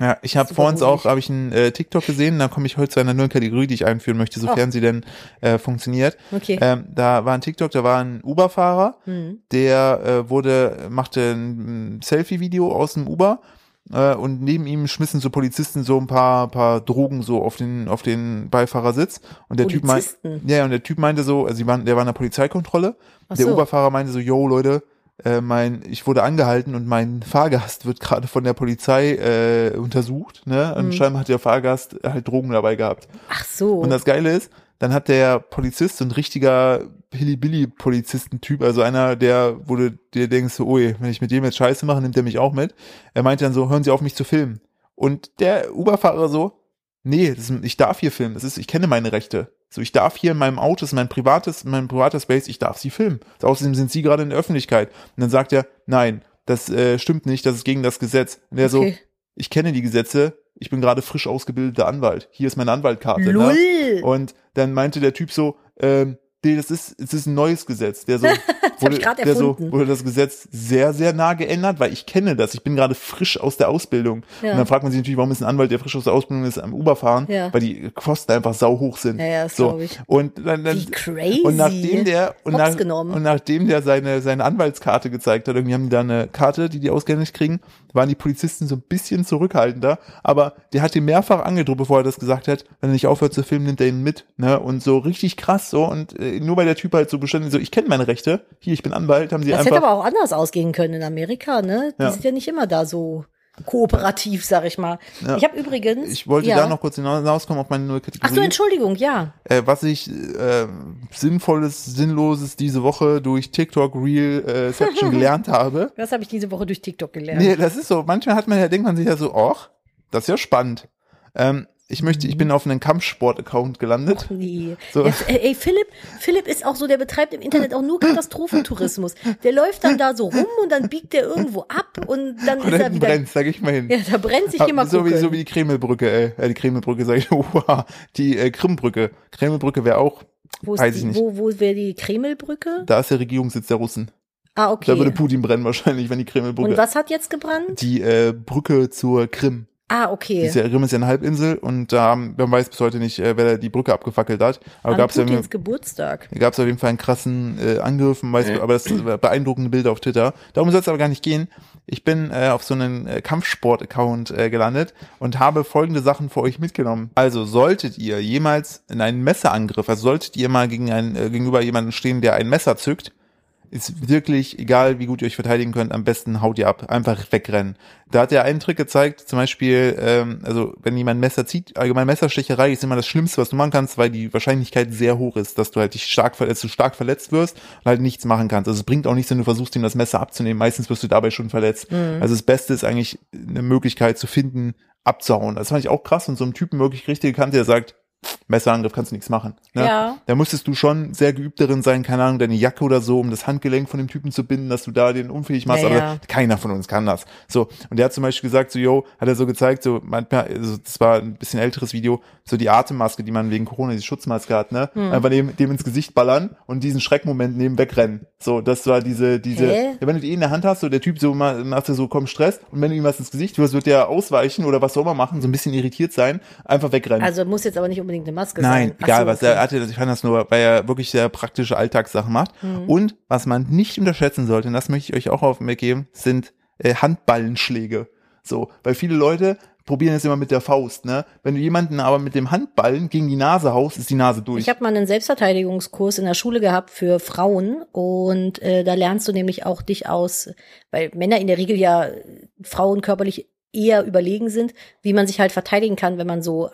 Ja, ich habe uns auch, habe ich einen äh, TikTok gesehen, da komme ich heute zu einer neuen Kategorie, die ich einführen möchte, sofern Oh. sie denn äh, funktioniert. Okay. Ähm, da war ein TikTok, da war ein Uber-Fahrer, Hm. der äh, wurde, machte ein, Selfie-Video aus dem Uber äh, und neben ihm schmissen so Polizisten so ein paar, paar Drogen so auf den, auf den Beifahrersitz und der Typ meinte, Polizisten? ja, und der Typ meinte so, also sie waren, der war in der Polizeikontrolle, Ach der so. Uber-Fahrer meinte so, yo Leute, äh, mein, ich wurde angehalten und mein Fahrgast wird gerade von der Polizei äh, untersucht, ne? Und Mhm. scheinbar hat der Fahrgast halt Drogen dabei gehabt. Ach so. Und das Geile ist, dann hat der Polizist, so ein richtiger Hilly-Billy-Polizistentyp, also einer, der, wo du dir denkst, so, ui, wenn ich mit dem jetzt Scheiße mache, nimmt er mich auch mit. Er meinte dann so, hören Sie auf, mich zu filmen. Und der Uber-Fahrer so, nee, das ich darf hier filmen, das ist, ich kenne meine Rechte. So, ich darf hier in meinem Auto, das ist mein privates, mein privater Space, ich darf sie filmen. Außerdem sind sie gerade in der Öffentlichkeit. Und dann sagt er, nein, das äh, stimmt nicht, das ist gegen das Gesetz. Und er so, Okay. ich kenne die Gesetze, ich bin gerade frisch ausgebildeter Anwalt. Hier ist meine Anwaltkarte. Lull. Ne? Und dann meinte der Typ so, ähm, nee, das ist, es ist ein neues Gesetz. Der so, wurde, ich grad der so, erfunden. wurde das Gesetz sehr, sehr nah geändert, weil ich kenne das. Ich bin gerade frisch aus der Ausbildung. Ja. Und dann fragt man sich natürlich, warum ist ein Anwalt, der frisch aus der Ausbildung ist, am Uber fahren? Ja. Weil die Kosten einfach sau hoch sind. Ja, ja, das so. ich. Und dann, dann Wie crazy. und nachdem der und, nach, und nachdem der seine seine Anwaltskarte gezeigt hat, irgendwie haben die da eine Karte, die die ausgehändigt kriegen, waren die Polizisten so ein bisschen zurückhaltender, aber der hat ihn mehrfach angedroht, bevor er das gesagt hat, wenn er nicht aufhört zu filmen, nimmt er ihn mit, ne? Und so richtig krass so und äh, nur weil der Typ halt so beständig so, ich kenne meine Rechte, hier ich bin Anwalt, haben sie das einfach hätte aber auch anders ausgehen können in Amerika, ne? Die Ja. sind ja nicht immer da so kooperativ, sag ich mal. Ja. Ich habe übrigens. ich wollte ja. da noch kurz hinauskommen auf meine neue Ach so, Kategorie. Entschuldigung, ja. äh, was ich äh, sinnvolles, sinnloses diese Woche durch TikTok Real äh, gelernt habe. Das habe ich diese Woche durch TikTok gelernt. Nee, das ist so. Manchmal hat man ja, denkt man sich ja so, ach, das ist ja spannend. Ähm, ich möchte, ich bin auf einen Kampfsport-Account gelandet. Nee. So. Jetzt, ey, Philipp, Philipp ist auch so, der betreibt im Internet auch nur Katastrophentourismus. Der läuft dann da so rum und dann biegt der irgendwo ab und dann Und ist er wieder. brennt, sag ich mal hin. Ja, da brennt sich Hab- jemand so, wie, so wie die Kremelbrücke, äh, äh, die Kremelbrücke, sag ich, oha, die äh, Krimbrücke. Kremelbrücke wäre auch, wo weiß die, ich nicht. Wo, wo wäre die Kremelbrücke? da ist der Regierungssitz der Russen. Ah, Da würde okay. Putin brennen wahrscheinlich, wenn die Kremelbrücke. Und was hat jetzt gebrannt? Die äh, Brücke zur Krim. Ah, okay. Diese Rim ist ja eine Halbinsel und da ähm, man weiß bis heute nicht, äh, wer die Brücke abgefackelt hat. Aber gab es ja Geburtstag. gab es auf jeden Fall einen krassen äh, Angriff, man weiß, aber das äh, beeindruckende Bilder auf Twitter. Darum soll es aber gar nicht gehen. Ich bin äh, auf so einen äh, Kampfsport-Account äh, gelandet und habe folgende Sachen für euch mitgenommen. Also solltet ihr jemals in einen Messerangriff, also solltet ihr mal gegen einen, äh, gegenüber jemanden stehen, der ein Messer zückt, ist wirklich egal, wie gut ihr euch verteidigen könnt, am besten haut ihr ab, einfach wegrennen. Da hat er einen Trick gezeigt, zum Beispiel, ähm, also wenn jemand ein Messer zieht, allgemein Messerstecherei ist immer das Schlimmste, was du machen kannst, weil die Wahrscheinlichkeit sehr hoch ist, dass du halt dich stark verletzt, du stark verletzt wirst und halt nichts machen kannst. Also es bringt auch nichts, wenn du versuchst, ihm das Messer abzunehmen. Meistens wirst du dabei schon verletzt. Also das Beste ist eigentlich eine Möglichkeit zu finden, abzuhauen. Das fand ich auch krass und so einem Typen wirklich richtig gekannt, der sagt, Messerangriff kannst du nichts machen. Ne? Ja. Da musstest du schon sehr geübt darin sein, keine Ahnung, deine Jacke oder so, um das Handgelenk von dem Typen zu binden, dass du da den unfähig machst. Ja, aber ja. keiner von uns kann das. So. Und der hat zum Beispiel gesagt, so, yo, hat er so gezeigt, so manchmal, also das war ein bisschen älteres Video, so die Atemmaske, die man wegen Corona, die Schutzmaske hat, ne? Hm. Einfach dem, dem ins Gesicht ballern und diesen Schreckmoment neben wegrennen. So, das war diese, diese, ja, wenn du die in der Hand hast, so der Typ so ma- macht so, komm Stress und wenn du ihm was ins Gesicht wirst, wird der ausweichen oder was soll man machen, so ein bisschen irritiert sein, einfach wegrennen. Also muss jetzt aber nicht unbedingt eine Maske Nein, sein. Ach egal so, was. okay. Er hatte, ich fand das nur, weil er wirklich sehr praktische Alltagssachen macht. Mhm. Und was man nicht unterschätzen sollte, und das möchte ich euch auch auf den Weg geben, sind äh, Handballenschläge. So, weil viele Leute probieren es immer mit der Faust, ne? Wenn du jemanden aber mit dem Handballen gegen die Nase haust, ist die Nase durch. Ich habe mal einen Selbstverteidigungskurs in der Schule gehabt für Frauen und äh, da lernst du nämlich auch dich aus, weil Männer in der Regel ja Frauen körperlich eher überlegen sind, wie man sich halt verteidigen kann, wenn man so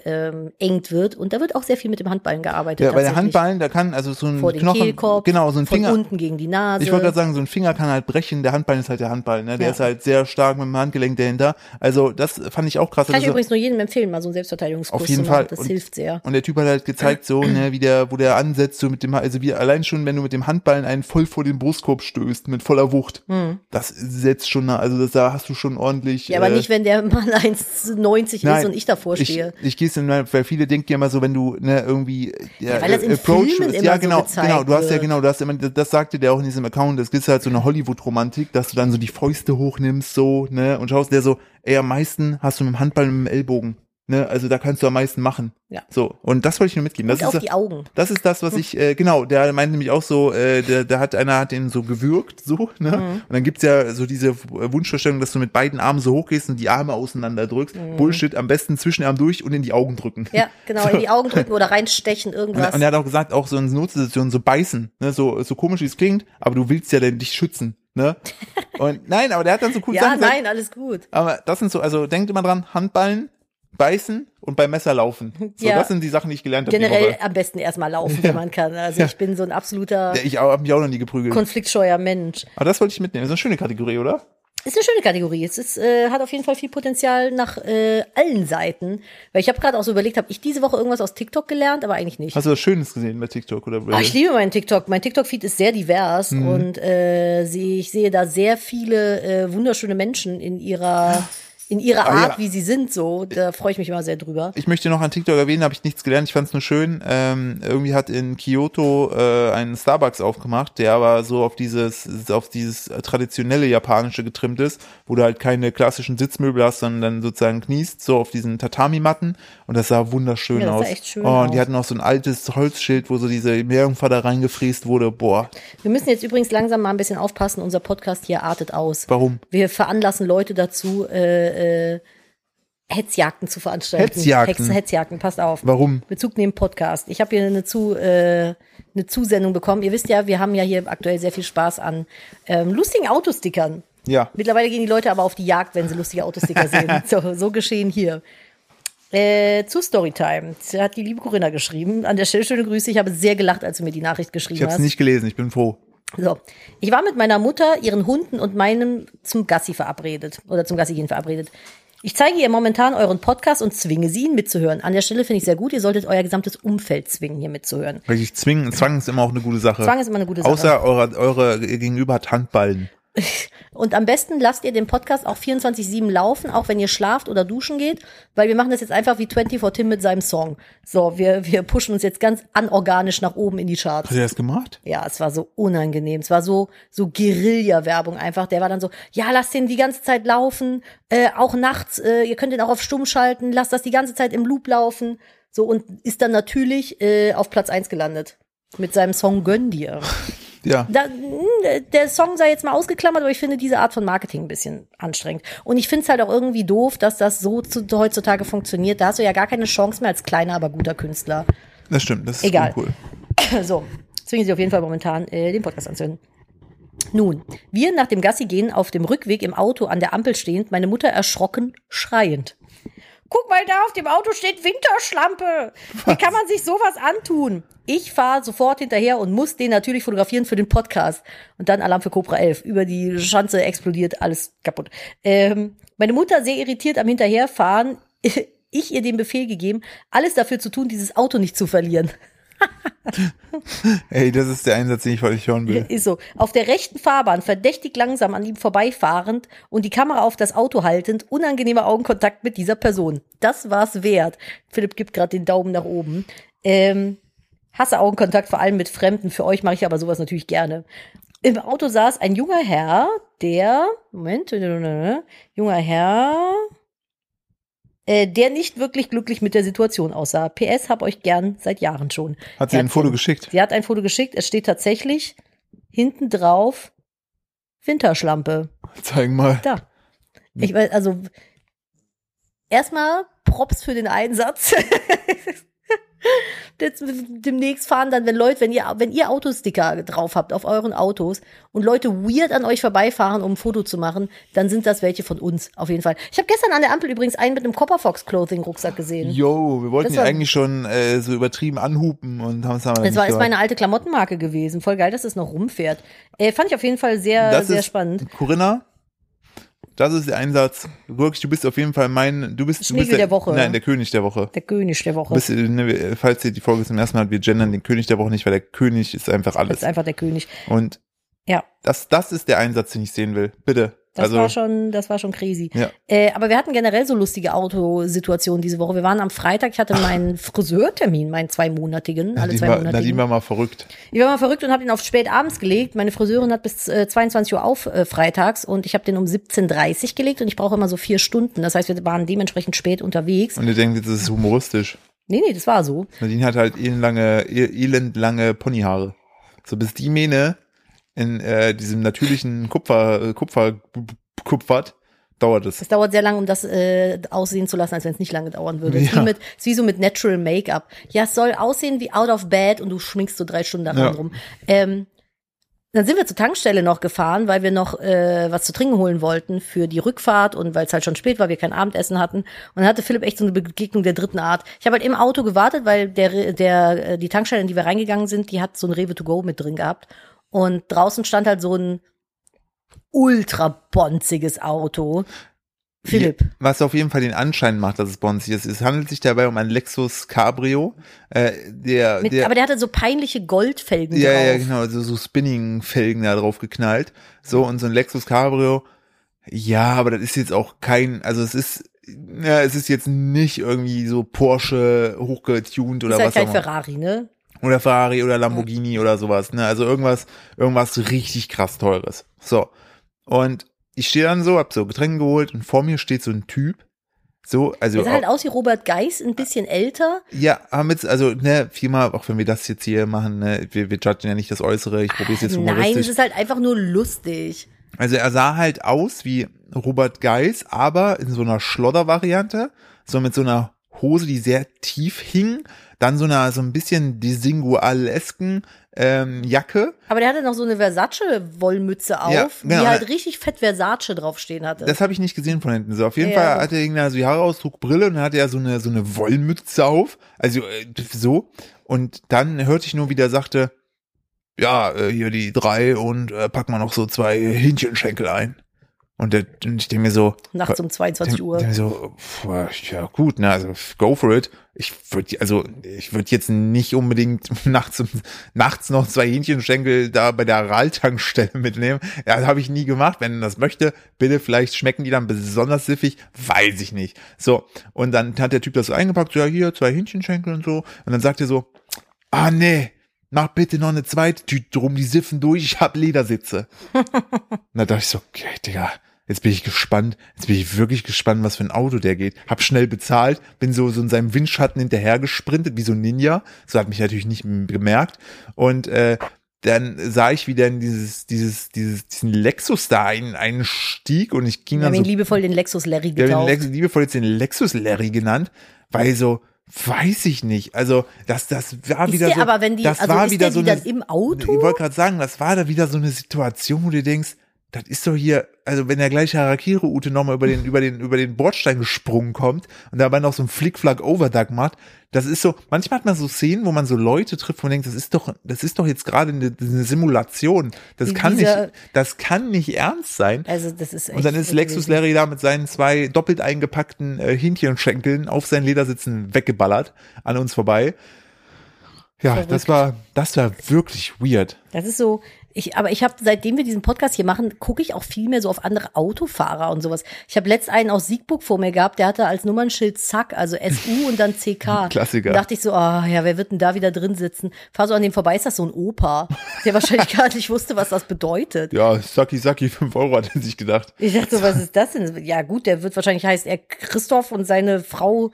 eingeengt wird. Und da wird auch sehr viel mit dem Handballen gearbeitet. ja, bei der. Handballen, da kann also so ein vor Knochen, Kehlkorb, genau, so ein Finger. unten gegen die Nase. Ich wollte gerade sagen, so ein Finger kann halt brechen, der Handballen ist halt der Handball, ne? Der Ja. ist halt sehr stark mit dem Handgelenk dahinter. Also, das fand ich auch krass. Kann ich Also- übrigens nur jedem empfehlen, mal so einen Selbstverteidigungskurs Auf jeden zu machen. Fall. Das Und- hilft sehr. Und der Typ hat halt gezeigt, so, ne, wie der, wo der ansetzt, so mit dem, also wie allein schon, wenn du mit dem Handballen einen voll vor den Brustkorb stößt, mit voller Wucht. Das setzt schon, also das, da hast du schon ordentlich. Hm. Ja, aber äh, nicht, wenn der Mann 1,90 ist Nein, und ich davor stehe. Ich, ich gehe es weil viele denken ja immer so, wenn du ne, irgendwie ja, weil das in Approach Filmen ist. immer ja so genau, gezeigt genau, du hast ja genau, du hast immer, das sagte der auch in diesem Account, das ist halt so eine Hollywood-Romantik, dass du dann so die Fäuste hochnimmst, so, ne, und schaust der so, ey, am meisten hast du mit dem Handball und mit dem Ellbogen, ne, also da kannst du am meisten machen. Ja. So, und das wollte ich nur mitgeben. Das Und auf ist, die Augen. das ist das, was ich, äh, genau, der meint nämlich auch so, äh, der, der hat, einer hat den so gewürgt, so, ne? Mhm. Und dann gibt's ja so diese Wunschvorstellung, dass du mit beiden Armen so hochgehst und die Arme auseinander drückst. Bullshit, am besten zwischen den Armen durch und in die Augen drücken. Mhm. Ja, genau, in die Augen drücken oder reinstechen, Und, irgendwas. und er hat auch gesagt, auch so in Notsituationen so beißen, ne? so, so komisch wie es klingt, aber du willst ja denn dich schützen, ne? Und nein, aber der hat dann so cool ja, Sachen gesagt. nein, alles gut. Aber das sind so, also denkt immer dran, Handballen, beißen und beim Messer laufen. So, Ja. das sind die Sachen, die ich gelernt habe. Generell am besten erstmal laufen, wenn man kann. Also ich bin so ein absoluter Ja, ich habe mich auch noch nie geprügelt. konfliktscheuer Mensch. Aber das wollte ich mitnehmen. Das ist eine schöne Kategorie, oder? Ist eine schöne Kategorie. Es ist, äh, hat auf jeden Fall viel Potenzial nach äh, allen Seiten. Weil ich habe gerade auch so überlegt, habe ich diese Woche irgendwas aus TikTok gelernt, aber eigentlich nicht. Hast du was Schönes gesehen bei TikTok oder Ah, ich liebe meinen TikTok. Mein TikTok-Feed ist sehr divers Mhm. und äh, ich sehe da sehr viele äh, wunderschöne Menschen in ihrer in ihrer Ah, ja. Art, wie sie sind. So, da freue ich mich immer sehr drüber. Ich möchte noch an TikTok erwähnen, habe ich nichts gelernt. Ich fand es nur schön. Ähm, irgendwie hat in Kyoto äh, einen Starbucks aufgemacht, der aber so auf dieses auf dieses traditionelle japanische getrimmt ist, wo du halt keine klassischen Sitzmöbel hast, sondern dann sozusagen kniest so auf diesen Tatami-Matten und das sah wunderschön Ja, das sah aus. echt schön oh, und die aus. hatten auch so ein altes Holzschild, wo so diese Meerjungfer da reingefräst wurde. Boah, Wir müssen jetzt übrigens langsam mal ein bisschen aufpassen. Unser Podcast hier artet aus. warum? Wir veranlassen Leute dazu, äh, äh, Hetzjagden zu veranstalten. Hetzjagden? Hex, Hetzjagden, passt auf. Warum? Bezug nehmen Podcast. Ich habe hier eine, zu, äh, eine Zusendung bekommen. Ihr wisst ja, wir haben ja hier aktuell sehr viel Spaß an ähm, lustigen Autostickern. Ja. Mittlerweile gehen die Leute aber auf die Jagd, wenn sie lustige Autosticker sehen. So, so geschehen hier. Äh, zu Storytime. Das hat die liebe Corinna geschrieben. An der Stelle schöne Grüße. Ich habe sehr gelacht, als du mir die Nachricht geschrieben Ich habe es hast. nicht gelesen. Ich bin froh. So, ich war mit meiner Mutter, ihren Hunden und meinem zum Gassi verabredet oder zum Gassi gehen verabredet. Ich zeige ihr momentan euren Podcast und zwinge sie, ihn mitzuhören. An der Stelle finde ich sehr gut. Ihr solltet euer gesamtes Umfeld zwingen, hier mitzuhören. Richtig zwingen. Zwang ist immer auch eine gute Sache. Zwang ist immer eine gute Sache. Außer eure, eure Gegenüber hat Handballen. Und am besten lasst ihr den Podcast auch 24-7 laufen, auch wenn ihr schlaft oder duschen geht, weil wir machen das jetzt einfach wie 24 Tim mit seinem Song. So, wir, wir pushen uns jetzt ganz anorganisch nach oben in die Charts. Hat er das gemacht? Ja, es war so unangenehm. Es war so, so Guerilla-Werbung einfach. Der war dann so, ja, lasst den die ganze Zeit laufen, äh, auch nachts, äh, ihr könnt den auch auf stumm schalten, lasst das die ganze Zeit im Loop laufen. So, und ist dann natürlich äh, auf Platz eins gelandet. Mit seinem Song Gönn dir. Ja. Da, mh, der Song sei jetzt mal ausgeklammert, aber ich finde diese Art von Marketing ein bisschen anstrengend. Und ich finde es halt auch irgendwie doof, dass das so zu, heutzutage funktioniert. Da hast du ja gar keine Chance mehr als kleiner, aber guter Künstler. Das stimmt, das ist Egal. cool. So, zwingen Sie auf jeden Fall momentan äh, den Podcast anzuhören. Nun, wir nach dem Gassi gehen auf dem Rückweg im Auto an der Ampel stehend, meine Mutter erschrocken, schreiend. Guck mal da, auf dem Auto steht Winterschlampe. Wie kann man sich sowas antun? Ich fahre sofort hinterher und muss den natürlich fotografieren für den Podcast. Und dann Alarm für Cobra 11. Über die Schanze explodiert, alles kaputt. Ähm, meine Mutter sehr irritiert am Hinterherfahren. Ich ihr den Befehl gegeben, alles dafür zu tun, dieses Auto nicht zu verlieren. Ey, das ist der Einsatz, den ich heute hören will. Ist so. Auf der rechten Fahrbahn, verdächtig langsam an ihm vorbeifahrend und die Kamera auf das Auto haltend, unangenehmer Augenkontakt mit dieser Person. Das war's wert. Philipp gibt gerade den Daumen nach oben. Ähm, hasse Augenkontakt, vor allem mit Fremden. Für euch mache ich aber sowas natürlich gerne. Im Auto saß ein junger Herr, der, Moment, junger Herr, äh, der nicht wirklich glücklich mit der Situation aussah. PS, hab euch gern seit Jahren schon. Hat sie Er ein Foto den- geschickt? Sie hat ein Foto geschickt. Es steht tatsächlich hinten drauf Winterschlampe. Zeigen mal. Da. Ich weiß, also erstmal Props für den Einsatz. Jetzt demnächst fahren dann, wenn Leute, wenn ihr, wenn ihr Autosticker drauf habt auf euren Autos und Leute weird an euch vorbeifahren, um ein Foto zu machen, dann sind das welche von uns, auf jeden Fall. Ich habe gestern an der Ampel übrigens einen mit einem Copperfox Clothing Rucksack gesehen. Yo, wir wollten ja eigentlich schon äh, so übertrieben anhupen und haben es aber Das war ist meine alte Klamottenmarke gewesen. Voll geil, dass es noch rumfährt. Äh, fand ich auf jeden Fall sehr, Das sehr spannend. Corinna, das ist der Einsatz. Wirklich, du bist auf jeden Fall mein, du bist, du Schniegel bist der, der Woche. Nein, der König der Woche. Der König der Woche. Du bist, ne, falls ihr die Folge zum ersten Mal habt, wir gendern den König der Woche nicht, weil der König ist einfach Das alles. ist einfach der König. Und Ja. das, das ist der Einsatz, den ich sehen will. Bitte. Das also, war schon, das war schon crazy. Ja. Äh, aber wir hatten generell so lustige Autosituationen diese Woche. Wir waren am Freitag, ich hatte meinen Friseurtermin, meinen zweimonatigen, alle zwei war, Monate. Nadine war mal verrückt. Ich war mal verrückt und habe ihn auf spät abends gelegt. Meine Friseurin hat bis äh, 22 Uhr auf äh, freitags und ich habe den um 17.30 Uhr gelegt und ich brauche immer so vier Stunden. Das heißt, wir waren dementsprechend spät unterwegs. Und ihr denkt, jetzt ist humoristisch. Nee, nee, das war so. Nadine hat halt elendlange, elendlange Ponyhaare. So bis die Mähne in äh, diesem natürlichen Kupfer, äh, Kupfer kupfert, dauert es. Es dauert sehr lange, um das äh, aussehen zu lassen, als wenn es nicht lange dauern würde. Es ist, Ja. wie mit, es ist wie so mit Natural Make-up. Ja, es soll aussehen wie out of bed und du schminkst so drei Stunden daran Ja. rum. Ähm, dann sind wir zur Tankstelle noch gefahren, weil wir noch äh, was zu trinken holen wollten für die Rückfahrt und weil es halt schon spät war, wir kein Abendessen hatten. Und dann hatte Philipp echt so eine Begegnung der dritten Art. Ich habe halt im Auto gewartet, weil der, der, äh, die Tankstelle, in die wir reingegangen sind, die hat so ein Rewe to go mit drin gehabt. Und draußen stand halt so ein ultra bonziges Auto. Philipp. Was auf jeden Fall den Anschein macht, dass es bonzig ist. Es handelt sich dabei um ein Lexus Cabrio. Äh, der, Mit, der, aber der hatte so peinliche Goldfelgen ja, drauf. ja, genau, also so Spinning-Felgen da drauf geknallt. So, und so ein Lexus Cabrio. Ja, aber das ist jetzt auch kein, also es ist, ja, es ist jetzt nicht irgendwie so Porsche hochgetuned oder ist halt was kein auch immer. Ferrari, ne? Oder Ferrari oder Lamborghini oder sowas, ne? Also irgendwas, irgendwas richtig krass teures. So. Und ich stehe dann so, hab so Getränke geholt und vor mir steht so ein Typ. So, also. Der sah halt aus wie Robert Geis, ein bisschen älter. ja, haben jetzt, also, ne, viermal, auch wenn wir das jetzt hier machen, ne, wir, wir judgen ja nicht das Äußere, ich probiere es jetzt Nein, es humoristisch. ist halt einfach nur lustig. Also er sah halt aus wie Robert Geis, aber in so einer Schlodder-Variante, so mit so einer Hose, die sehr tief hing, dann so einer so ein bisschen Disingualesken ähm, Jacke. Aber der hatte noch so eine Versace-Wollmütze auf, Ja, genau. die halt richtig fett Versace draufstehen hatte. Das habe ich nicht gesehen von hinten. So auf jeden Ja, Fall hatte er irgendeine so Haarausdruck, Brille und dann hatte er so eine so eine Wollmütze auf, also äh, so. Und dann hörte ich nur, wie der sagte, ja, äh, hier die drei und äh, pack mal noch so zwei Hähnchenschenkel ein. Und, der, und ich denke mir so, Nachts um 22 Uhr. Denk mir so, pf, ja gut, ne, also go for it. Ich würde, also ich würde jetzt nicht unbedingt nachts, nachts noch zwei Hähnchenschenkel da bei der Araltankstelle mitnehmen. Ja, das habe ich nie gemacht. Wenn er das möchte, bitte, vielleicht schmecken die dann besonders siffig, weiß ich nicht. So, und dann hat der Typ das so eingepackt, so, ja, hier, zwei Hähnchenschenkel und so. Und dann sagt er so, ah nee, mach bitte noch eine zweite Tüte drum, die siffen durch, ich hab Ledersitze. und da dachte ich so, okay, Digga, jetzt bin ich gespannt, jetzt bin ich wirklich gespannt, was für ein Auto der geht. Hab schnell bezahlt, bin so, so in seinem Windschatten hinterher gesprintet, wie so ein Ninja. So hat mich natürlich nicht gemerkt. Und äh, dann sah ich, wie der in dieses, dieses, dieses, diesen Lexus da ein, einstieg und ich ging Wir haben dann ihn so liebevoll den Lexus Larry wir haben ihn. Lex, liebevoll jetzt den Lexus Larry genannt, weil so, weiß ich nicht. Also, das, das war Ist wieder der so. aber, wenn die- das also war wieder der so eine, im Auto? Ich wollte gerade sagen, das war da wieder so eine Situation, wo du denkst, das ist doch hier, also wenn der gleiche Harakiri-Ute nochmal über den, über den, über den Bordstein gesprungen kommt und dabei noch so ein Flickflack-Overduck macht, das ist so, manchmal hat man so Szenen, wo man so Leute trifft, man denkt, das ist doch, das ist doch jetzt gerade eine, eine Simulation. Das Wie kann dieser- nicht, das kann nicht ernst sein. Also das ist echt Und dann ist Lexus. Larry da mit seinen zwei doppelt eingepackten äh, Hähnchenschenkeln auf seinen Ledersitzen weggeballert an uns vorbei. Ja, Verrückt. das war, das war wirklich weird. Das ist so, ich, aber ich habe, seitdem wir diesen Podcast hier machen, gucke ich auch viel mehr so auf andere Autofahrer und sowas. Ich habe letzt einen aus Siegburg vor mir gehabt, der hatte als Nummernschild Zack, also SU und dann CK. Klassiker. Da dachte ich so, ah ja, wer wird denn da wieder drin sitzen? Fahr so an dem vorbei, ist das so ein Opa, der wahrscheinlich gar nicht wusste, was das bedeutet. Ja, Saki Saki, 5 Euro hat er sich gedacht. Ich dachte so, was ist das denn? Ja gut, der wird wahrscheinlich heißt er Christoph und seine Frau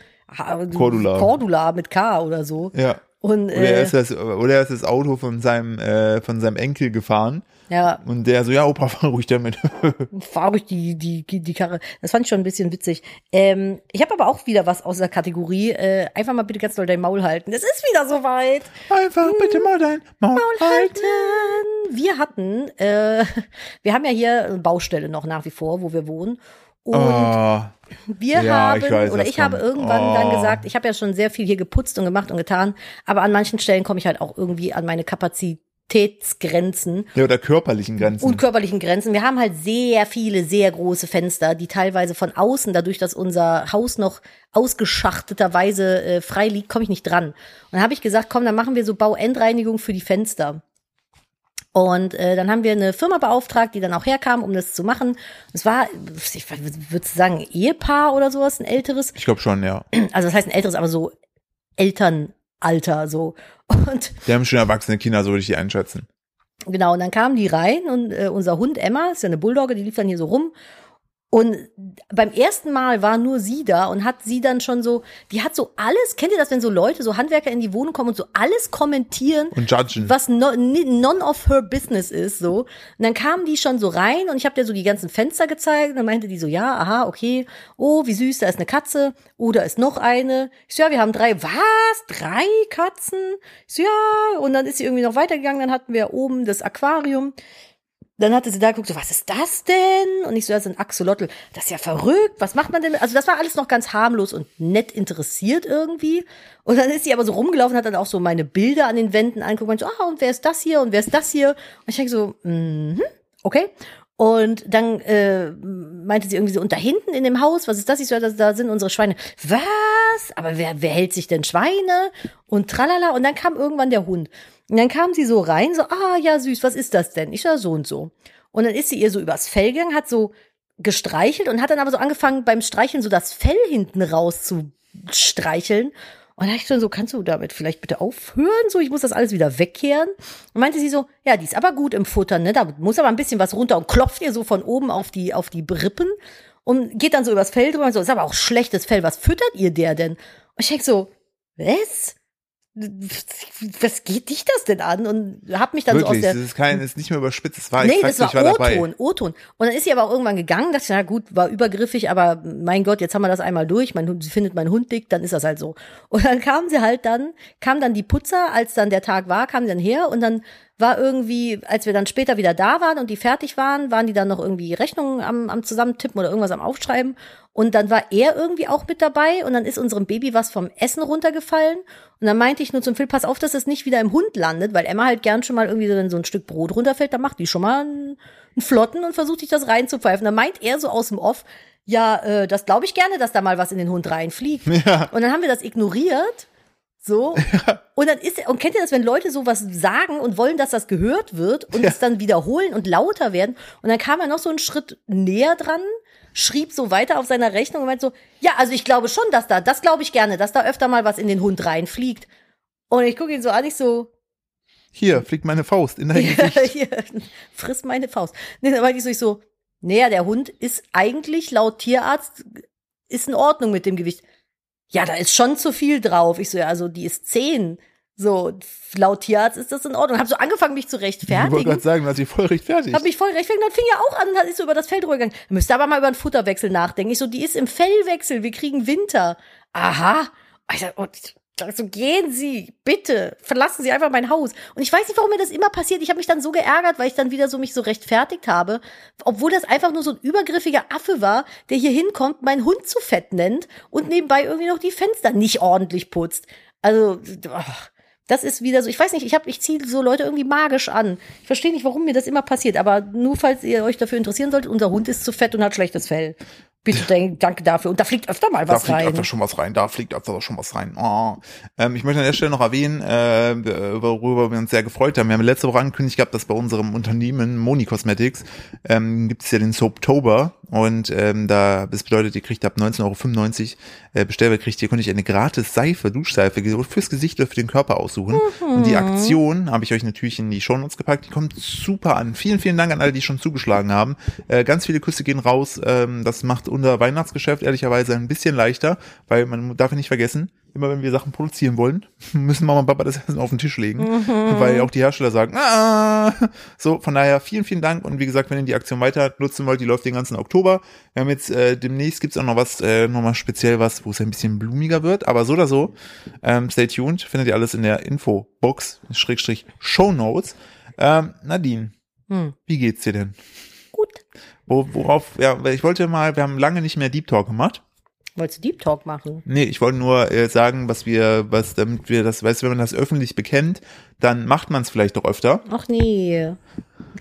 Cordula. Cordula mit K oder so. Ja. Und Oder er äh, ist das, oder er ist das Auto von seinem, äh, von seinem Enkel gefahren. ja, Und der so, ja, Opa, fahr ruhig damit. fahr ich die, die, die Karre. Das fand ich schon ein bisschen witzig. Ähm, ich habe aber auch wieder was aus der Kategorie. Äh, einfach mal bitte ganz doll dein Maul halten. Es ist wieder soweit. Einfach bitte mal dein Maul halten. Halten. Wir hatten, äh, wir haben ja hier eine Baustelle noch nach wie vor, wo wir wohnen. Und Oh, wir Ja, ich haben, weiß, oder ich habe kommt. irgendwann Oh. dann gesagt, ich habe ja schon sehr viel hier geputzt und gemacht und getan, aber an manchen Stellen komme ich halt auch irgendwie an meine Kapazitätsgrenzen ja, oder körperlichen Grenzen. und körperlichen Grenzen. Wir haben halt sehr viele, sehr große Fenster, die teilweise von außen, dadurch, dass unser Haus noch ausgeschachteterweise äh, frei liegt, komme ich nicht dran. Und dann habe ich gesagt, komm, dann machen wir so Bauendreinigung für die Fenster. Und äh, dann haben wir eine Firma beauftragt, die dann auch herkam, um das zu machen. Es war, ich würde sagen, ein Ehepaar oder sowas, ein älteres. ich glaube schon, ja. Also das heißt ein älteres, aber so Elternalter so. Und Die haben schon erwachsene Kinder, so würde ich die einschätzen. Genau, und dann kamen die rein und äh, unser Hund Emma, ist ja eine Bulldogge, die lief dann hier so rum. Und beim ersten Mal war nur sie da und hat sie dann schon so, die hat so alles, kennt ihr das, wenn so Leute, so Handwerker in die Wohnung kommen und so alles kommentieren, Und judgen. was no, none of her business ist, so. Und dann kamen die schon so rein und ich habe dir so die ganzen Fenster gezeigt und dann meinte die so, ja, aha, okay, oh, wie süß, da ist eine Katze, oh, da ist noch eine. Ich so, ja, wir haben drei, was, drei Katzen? Ich so, ja, und dann ist sie irgendwie noch weitergegangen, dann hatten wir oben das Aquarium. Dann hatte sie da geguckt, so, was ist das denn? Und ich so, das ist ein Axolotl. Das ist ja verrückt. Was macht man denn? Also das war alles noch ganz harmlos und nett interessiert irgendwie. Und dann ist sie aber so rumgelaufen, hat dann auch so meine Bilder an den Wänden angeguckt und so, ah, und wer ist das hier? Und wer ist das hier? Und ich denke so, mhm, okay. Und dann äh, meinte sie irgendwie so, und da hinten in dem Haus, was ist das? Ich so, das, da sind unsere Schweine. Was? Aber wer, wer hält sich denn Schweine? Und tralala. Und dann kam irgendwann der Hund. Und dann kam sie so rein, so, ah, ja, süß, was ist das denn? Ich so, so und so. Und dann ist sie ihr so übers Fell gegangen, hat so gestreichelt und hat dann aber so angefangen, beim Streicheln so das Fell hinten raus zu streicheln. Und da ich schon so, kannst du damit vielleicht bitte aufhören? So, ich muss das alles wieder wegkehren. Und meinte sie so, ja, die ist aber gut im Futtern, ne? Da muss aber ein bisschen was runter und klopft ihr so von oben auf die, auf die Rippen und geht dann so übers Fell drüber und so, ist aber auch schlechtes Fell, was füttert ihr der denn? Und ich denk so, was? Was geht dich das denn an? Und hab mich dann Wirklich, so aus das der, ist kein, ist nicht mehr überspitzt, es war Nee, exakt, das war. O-Ton, O-Ton. Und dann ist sie aber auch irgendwann gegangen, dachte ich, na gut, war übergriffig, aber mein Gott, jetzt haben wir das einmal durch, mein Hund, sie findet mein Hund dick, dann ist das halt so. Und dann kam sie halt dann, kam dann die Putzer, als dann der Tag war, kam sie dann her und dann war irgendwie, als wir dann später wieder da waren und die fertig waren, waren die dann noch irgendwie Rechnungen am, am Zusammentippen oder irgendwas am Aufschreiben. Und dann war er irgendwie auch mit dabei und dann ist unserem Baby was vom Essen runtergefallen. Und dann meinte ich nur zum Phil, pass auf, dass es nicht wieder im Hund landet, weil Emma halt gern schon mal irgendwie so, wenn so ein Stück Brot runterfällt, dann macht die schon mal einen, einen Flotten und versucht sich das reinzupfeifen. Dann meint er so aus dem Off, ja, äh, das glaube ich gerne, dass da mal was in den Hund reinfliegt. Ja. Und dann haben wir das ignoriert. So. Und dann ist, und kennt ihr das, wenn Leute sowas sagen und wollen, dass das gehört wird und Ja. es dann wiederholen und lauter werden? Und dann kam er noch so einen Schritt näher dran, schrieb so weiter auf seiner Rechnung und meinte so, ja, also ich glaube schon, dass da, das glaube ich gerne, dass da öfter mal was in den Hund reinfliegt. Und ich gucke ihn so an, ich so, Hier fliegt meine Faust in dein Gesicht. hier, friss meine Faust. Nee, dann meinte ich so, ich so, naja, der Hund ist eigentlich laut Tierarzt, ist in Ordnung mit dem Gewicht. Ja, da ist schon zu viel drauf. Ich so, ja, also die ist zehn. So, laut Tierarzt ist das in Ordnung. Hab so angefangen, mich zu Ich wollte rechtfertigen. gerade sagen, du hast dich voll rechtfertigt. Hab mich voll rechtfertigt. Dann fing er auch an und hat- ist so über das Feld rübergegangen. Müsste aber mal über einen Futterwechsel nachdenken. Ich so, die ist im Fellwechsel. Wir kriegen Winter. Aha. Ich sag, so, gehen Sie, bitte, verlassen Sie einfach mein Haus. Und ich weiß nicht, warum mir das immer passiert. Ich habe mich dann so geärgert, weil ich dann wieder so mich so rechtfertigt habe, obwohl das einfach nur so ein übergriffiger Affe war, der hier hinkommt, meinen Hund zu fett nennt und nebenbei irgendwie noch die Fenster nicht ordentlich putzt. Also, ach, das ist wieder so, ich weiß nicht, ich habe ich ziehe so Leute irgendwie magisch an. Ich verstehe nicht, warum mir das immer passiert, aber nur falls ihr euch dafür interessieren solltet, unser Hund ist zu fett und hat schlechtes Fell. Bitte denk, danke dafür. Und da fliegt öfter mal Da was fliegt rein. öfter schon was rein, da fliegt öfter schon was rein. Oh. Ähm, ich möchte an der Stelle noch erwähnen, äh, worüber wir uns sehr gefreut haben. Wir haben letzte Woche angekündigt gehabt, dass bei unserem Unternehmen Moni Cosmetics ähm, gibt es ja den Soaptober und ähm, da das bedeutet, ihr kriegt ab 19,95 Euro äh, Bestellwert kriegt ihr, könnt ihr eine gratis Seife, Duschseife fürs Gesicht oder für den Körper aussuchen. Und die Aktion habe ich euch natürlich in die Shownotes gepackt. Die kommt super an. Vielen, vielen Dank an alle, die schon zugeschlagen haben. Äh, ganz viele Küsse gehen raus. Ähm, das macht unser Weihnachtsgeschäft ehrlicherweise ein bisschen leichter, weil man darf ja nicht vergessen, immer wenn wir Sachen produzieren wollen, müssen Mama und Papa das Essen auf den Tisch legen, weil auch die Hersteller sagen, ah, so, von daher vielen, vielen Dank und wie gesagt, wenn ihr die Aktion weiter nutzen wollt, die läuft den ganzen Oktober. Wir haben jetzt, äh, demnächst gibt's auch noch was, äh, nochmal speziell was, wo es ein bisschen blumiger wird, aber so oder so, ähm, stay tuned, findet ihr alles in der Infobox, Schrägstrich Show Notes. Ähm, Nadine, Hm. wie geht's dir denn? Wo, worauf, ja, weil ich wollte mal, wir haben lange nicht mehr Deep Talk gemacht. Wolltest du Deep Talk machen? Nee, ich wollte nur äh, sagen, was wir, was, damit wir das, weißt du, wenn man das öffentlich bekennt, dann macht man es vielleicht doch öfter. Ach nee.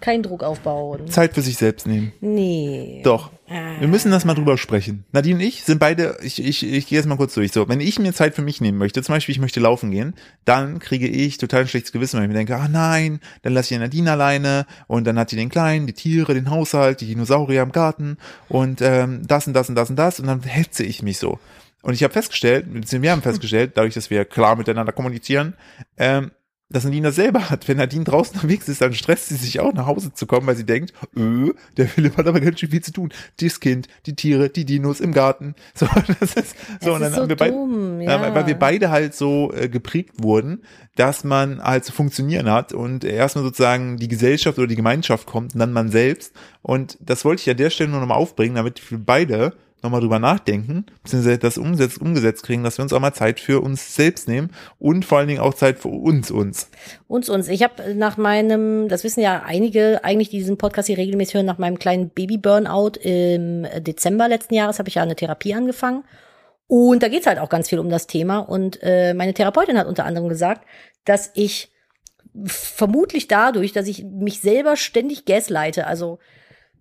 Kein Druck aufbauen. Zeit für sich selbst nehmen. Nee. Doch. Wir müssen das mal drüber sprechen. Nadine und ich sind beide, ich, ich, ich gehe jetzt mal kurz durch. So, wenn ich mir Zeit für mich nehmen möchte, zum Beispiel ich möchte laufen gehen, dann kriege ich total ein schlechtes Gewissen, weil ich mir denke, ah nein, dann lasse ich Nadine alleine und dann hat sie den Kleinen, die Tiere, den Haushalt, die Dinosaurier im Garten und ähm, das und das und das und das und dann hetze ich mich so. Und ich habe festgestellt, wir haben festgestellt, dadurch, dass wir klar miteinander kommunizieren, ähm, dass Nadine das selber hat. Wenn Nadine draußen unterwegs ist, dann stresst sie sich auch nach Hause zu kommen, weil sie denkt, öh, der Philipp hat aber ganz schön viel zu tun. Das Kind, die Tiere, die Dinos im Garten. So, das ist so. Und dann so haben wir beide, dumm, weil, ja. weil wir beide halt so äh, geprägt wurden, dass man halt zu funktionieren hat und erstmal sozusagen die Gesellschaft oder die Gemeinschaft kommt und dann man selbst. Und das wollte ich an der Stelle nur nochmal aufbringen, damit wir beide nochmal drüber nachdenken, beziehungsweise das umsetzt, umgesetzt kriegen, dass wir uns auch mal Zeit für uns selbst nehmen und vor allen Dingen auch Zeit für uns, uns. Uns, uns. Ich habe nach meinem, das wissen ja einige, eigentlich die diesen Podcast hier regelmäßig hören, nach meinem kleinen Baby-Burnout im Dezember letzten Jahres habe ich ja eine Therapie angefangen. Und da geht's halt auch ganz viel um das Thema. Und äh, meine Therapeutin hat unter anderem gesagt, dass ich vermutlich dadurch, dass ich mich selber ständig gasleite, also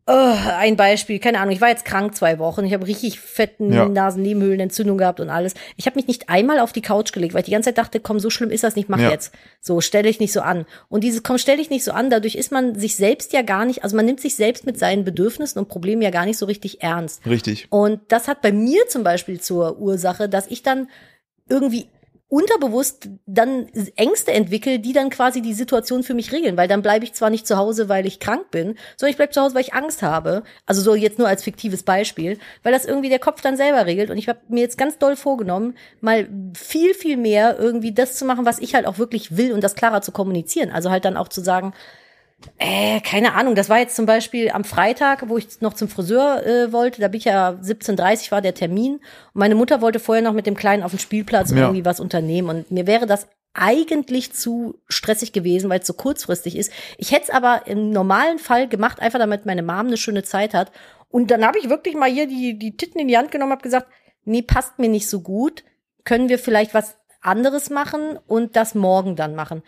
Oh, ein Beispiel, keine Ahnung, ich war jetzt krank zwei Wochen, ich habe richtig fetten Ja. Nasennebenhöhlenentzündung gehabt und alles. Ich habe mich nicht einmal auf die Couch gelegt, weil ich die ganze Zeit dachte, komm, so schlimm ist das nicht, mach Ja. jetzt. So, stell dich nicht so an. Und dieses komm, stell dich nicht so an, dadurch ist man sich selbst ja gar nicht, also man nimmt sich selbst mit seinen Bedürfnissen und Problemen ja gar nicht so richtig ernst. Richtig. Und das hat bei mir zum Beispiel zur Ursache, dass ich dann irgendwie unterbewusst dann Ängste entwickle, die dann quasi die Situation für mich regeln, weil dann bleibe ich zwar nicht zu Hause, weil ich krank bin, sondern ich bleibe zu Hause, weil ich Angst habe. Also so jetzt nur als fiktives Beispiel, weil das irgendwie der Kopf dann selber regelt. Und ich habe mir jetzt ganz doll vorgenommen, mal viel, viel mehr irgendwie das zu machen, was ich halt auch wirklich will und das klarer zu kommunizieren. Also halt dann auch zu sagen, äh, keine Ahnung, das war jetzt zum Beispiel am Freitag, wo ich noch zum Friseur äh, wollte, da bin ich ja 17.30 war der Termin und meine Mutter wollte vorher noch mit dem Kleinen auf dem Spielplatz Ja. irgendwie was unternehmen und mir wäre das eigentlich zu stressig gewesen, weil es so kurzfristig ist. Ich hätte es aber im normalen Fall gemacht, einfach damit meine Mom eine schöne Zeit hat. Und dann habe ich wirklich mal hier die, die Titten in die Hand genommen, habe gesagt, nee, passt mir nicht so gut. Können wir vielleicht was anderes machen und das morgen dann machen?